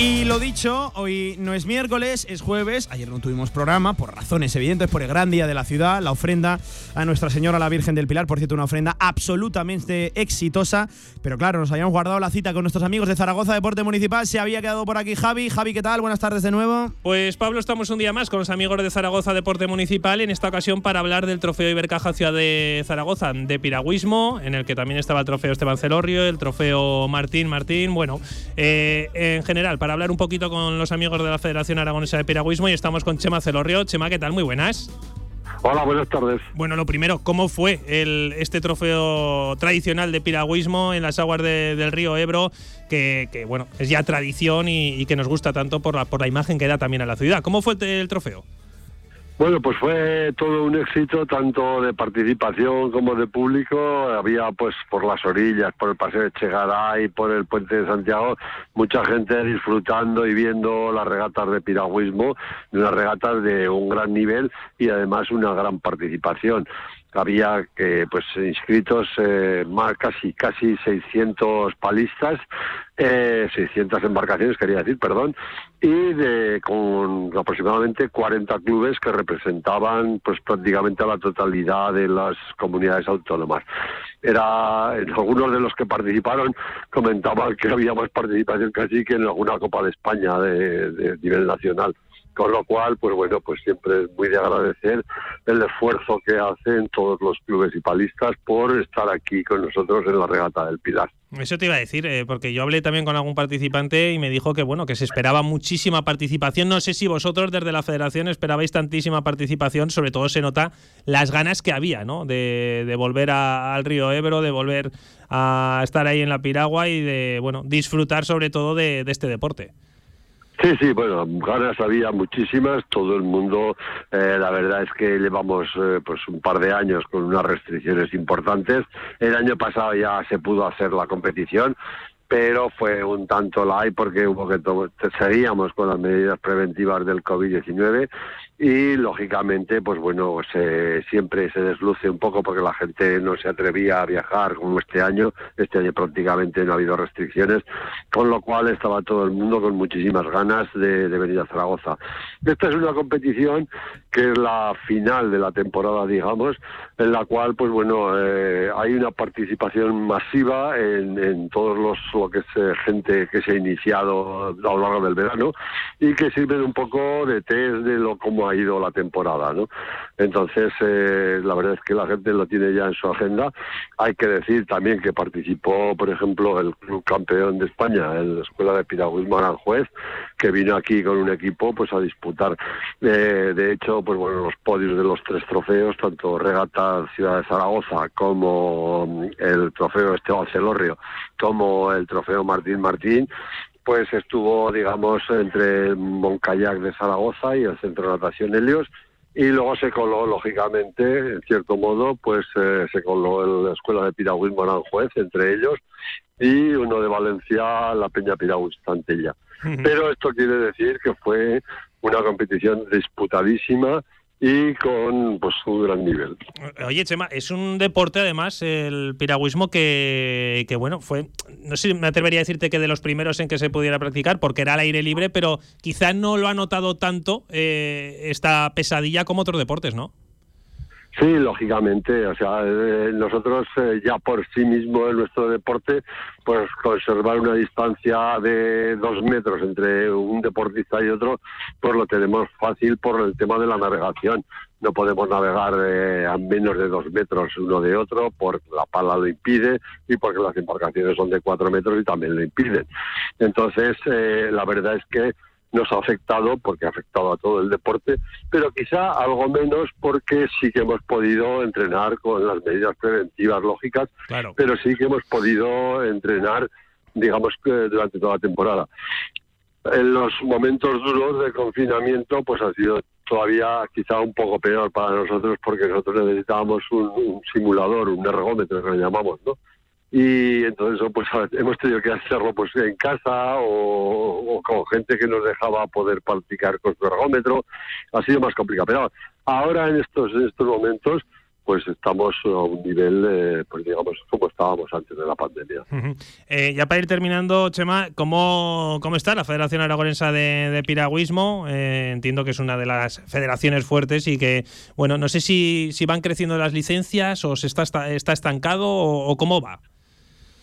Y lo dicho, hoy no es miércoles, es jueves. Ayer no tuvimos programa por razones evidentes, por el gran día de la ciudad, la ofrenda a Nuestra Señora la Virgen del Pilar. Por cierto, una ofrenda absolutamente exitosa. Pero claro, nos habíamos guardado la cita con nuestros amigos de Zaragoza Deporte Municipal. Se había quedado por aquí Javi. Javi, ¿qué tal? Buenas tardes de nuevo. Pues Pablo, estamos un día más con los amigos de Zaragoza Deporte Municipal. En esta ocasión para hablar del trofeo Ibercaja Ciudad de Zaragoza de piragüismo, en el que también estaba el trofeo Esteban Celorrio, el trofeo Martín Martín. Bueno, eh, en general, para hablar un poquito con los amigos de la Federación Aragonesa de Piragüismo y estamos con Chema Celorrio. Chema, ¿qué tal? Muy buenas. Hola, buenas tardes. Bueno, lo primero, ¿cómo fue el, este trofeo tradicional de piragüismo en las aguas de- del río Ebro? Que, que, bueno, es ya tradición y, y que nos gusta tanto por la, por la imagen que da también a la ciudad. ¿Cómo fue el, el trofeo? Bueno, pues fue todo un éxito, tanto de participación como de público. Había, pues, por las orillas, por el Paseo de Chegaray, por el Puente de Santiago, mucha gente disfrutando y viendo las regatas de piragüismo, unas regatas de un gran nivel y además una gran participación. Había que, pues, inscritos eh, más, casi, casi 600 palistas, eh, 600 embarcaciones, quería decir, perdón, y de, con aproximadamente 40 clubes que representaban pues prácticamente a la totalidad de las comunidades autónomas. Era algunos de los que participaron comentaban que había más participación casi que en alguna Copa de España de, de nivel nacional. Con lo cual, pues bueno, pues siempre es muy de agradecer el esfuerzo que hacen todos los clubes y palistas por estar aquí con nosotros en la regata del Pilar. Eso te iba a decir, eh, porque yo hablé también con algún participante y me dijo que bueno, que se esperaba muchísima participación. No sé si vosotros desde la federación esperabais tantísima participación, sobre todo se nota las ganas que había, ¿no? De, de volver a- al río Ebro, de volver a estar ahí en la piragua y de bueno, disfrutar sobre todo de, de este deporte. Sí, sí, bueno, ganas había muchísimas, todo el mundo, eh, la verdad es que llevamos eh, pues un par de años con unas restricciones importantes. El año pasado ya se pudo hacer la competición, pero fue un tanto light porque hubo que seguíamos con las medidas preventivas del COVID-19 y lógicamente, pues bueno, se, siempre se desluce un poco porque la gente no se atrevía a viajar como este año. Este año prácticamente no ha habido restricciones, con lo cual estaba todo el mundo con muchísimas ganas de, de venir a Zaragoza. Esta es una competición que es la final de la temporada, digamos, en la cual, pues bueno, eh, hay una participación masiva en, en todos los que es eh, gente que se ha iniciado a lo largo del verano y que sirven un poco de test de lo cómo ha ido la temporada, ¿no? Entonces, eh, la verdad es que la gente lo tiene ya en su agenda. Hay que decir también que participó, por ejemplo, el club campeón de España, la Escuela de Piragüismo Aranjuez, que vino aquí con un equipo pues a disputar. Eh, de hecho, pues bueno, los podios de los tres trofeos, tanto Regata Ciudad de Zaragoza como mm, el trofeo Esteban Celorrio, como el trofeo Martín Martín, pues estuvo, digamos, entre Moncayac de Zaragoza y el Centro de Natación Helios. Y luego se coló, lógicamente, en cierto modo, pues eh, se coló en la Escuela de Piragüismo Aranjuez, entre ellos, y uno de Valencia, la Peña Piragüista Antella. Pero esto quiere decir que fue una competición disputadísima y con pues un gran nivel. Oye, Chema, es un deporte además, el piragüismo, que, que bueno, fue, no sé me atrevería a decirte que de los primeros en que se pudiera practicar, porque era al aire libre, pero quizá no lo ha notado tanto eh, esta pesadilla como otros deportes, ¿no? Sí, lógicamente. O sea, eh, nosotros eh, ya por sí mismo en nuestro deporte, pues conservar una distancia de dos metros entre un deportista y otro, pues lo tenemos fácil por el tema de la navegación. No podemos navegar eh, a menos de dos metros uno de otro porque la pala lo impide y porque las embarcaciones son de cuatro metros y también lo impiden. Entonces, eh, la verdad es que nos ha afectado porque ha afectado a todo el deporte, pero quizá algo menos porque sí que hemos podido entrenar con las medidas preventivas lógicas, Claro. pero sí que hemos podido entrenar, digamos, durante toda la temporada. En los momentos duros de confinamiento, pues ha sido todavía quizá un poco peor para nosotros porque nosotros necesitábamos un, un simulador, un ergómetro que lo llamamos, ¿no? Y entonces pues hemos tenido que hacerlo pues en casa o, con gente que nos dejaba poder practicar con su ergómetro ha sido más complicado pero ahora en estos en estos momentos pues estamos a un nivel, eh, pues digamos, como estábamos antes de la pandemia. eh, ya para ir terminando, Chema, ¿cómo, cómo está la Federación Aragonesa de, de Piragüismo? Eh, entiendo que es una de las federaciones fuertes y que, bueno, no sé si, si van creciendo las licencias o se está, está estancado o, o cómo va.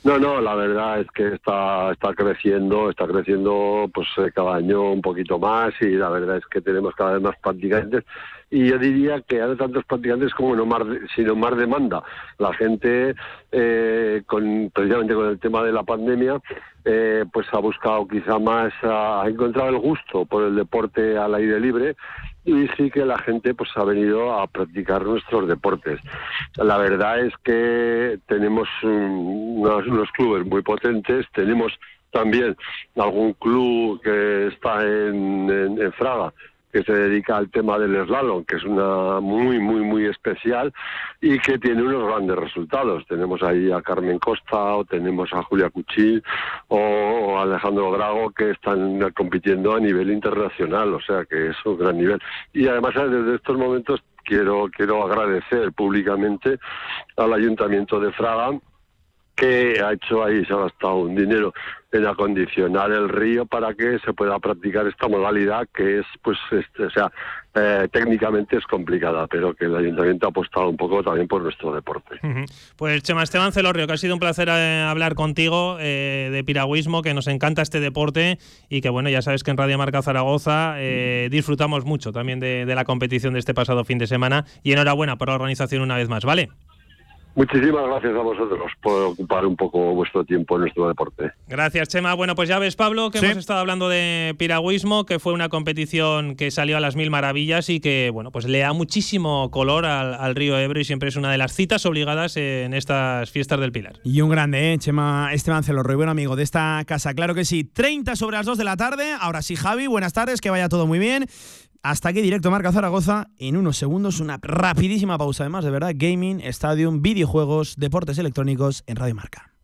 No, no, la verdad es que está, está creciendo, está creciendo pues eh, cada año un poquito más y la verdad es que tenemos cada vez más practicantes y yo diría que hay tantos practicantes como no más, sino más demanda. La gente, eh, precisamente con el tema de la pandemia, eh, pues ha buscado quizá más, ha encontrado el gusto por el deporte al aire libre y sí que la gente pues ha venido a practicar nuestros deportes. La verdad es que tenemos unos, clubes muy potentes, tenemos también algún club que está en, en Fraga que se dedica al tema del slalom, que es una muy, muy, muy especial y que tiene unos grandes resultados. Tenemos ahí a Carmen Costa, o tenemos a Julia Cuchil, o, o Alejandro Drago, que están compitiendo a nivel internacional, o sea que es un gran nivel. Y además, desde estos momentos, quiero, quiero agradecer públicamente al Ayuntamiento de Fraga que ha hecho ahí, se ha gastado un dinero en acondicionar el río para que se pueda practicar esta modalidad que es, pues, este, o sea, eh, técnicamente es complicada, pero que el ayuntamiento ha apostado un poco también por nuestro deporte. Uh. Pues Chema Esteban Celorrio, que ha sido un placer eh, hablar contigo eh, de piragüismo, que nos encanta este deporte y que bueno, ya sabes que en Radio Marca Zaragoza eh, disfrutamos mucho también de, de la competición de este pasado fin de semana y enhorabuena por la organización una vez más, ¿vale? Muchísimas gracias a vosotros por ocupar un poco vuestro tiempo en nuestro deporte. Gracias, Chema. Bueno, pues ya ves, Pablo, que sí. hemos estado hablando de piragüismo, que fue una competición que salió a las mil maravillas y que, bueno, pues le da muchísimo color al, al río Ebro y siempre es una de las citas obligadas en estas fiestas del Pilar. Y un grande, ¿eh? Chema Esteban Celorro, buen amigo de esta casa. Claro que sí, 30 sobre las 2 de la tarde. Ahora sí, Javi, buenas tardes, que vaya todo muy bien. Hasta aquí directo Marca Zaragoza. En unos segundos, una rapidísima pausa. Además, de verdad, gaming, stadium, videojuegos, deportes electrónicos en Radio Marca.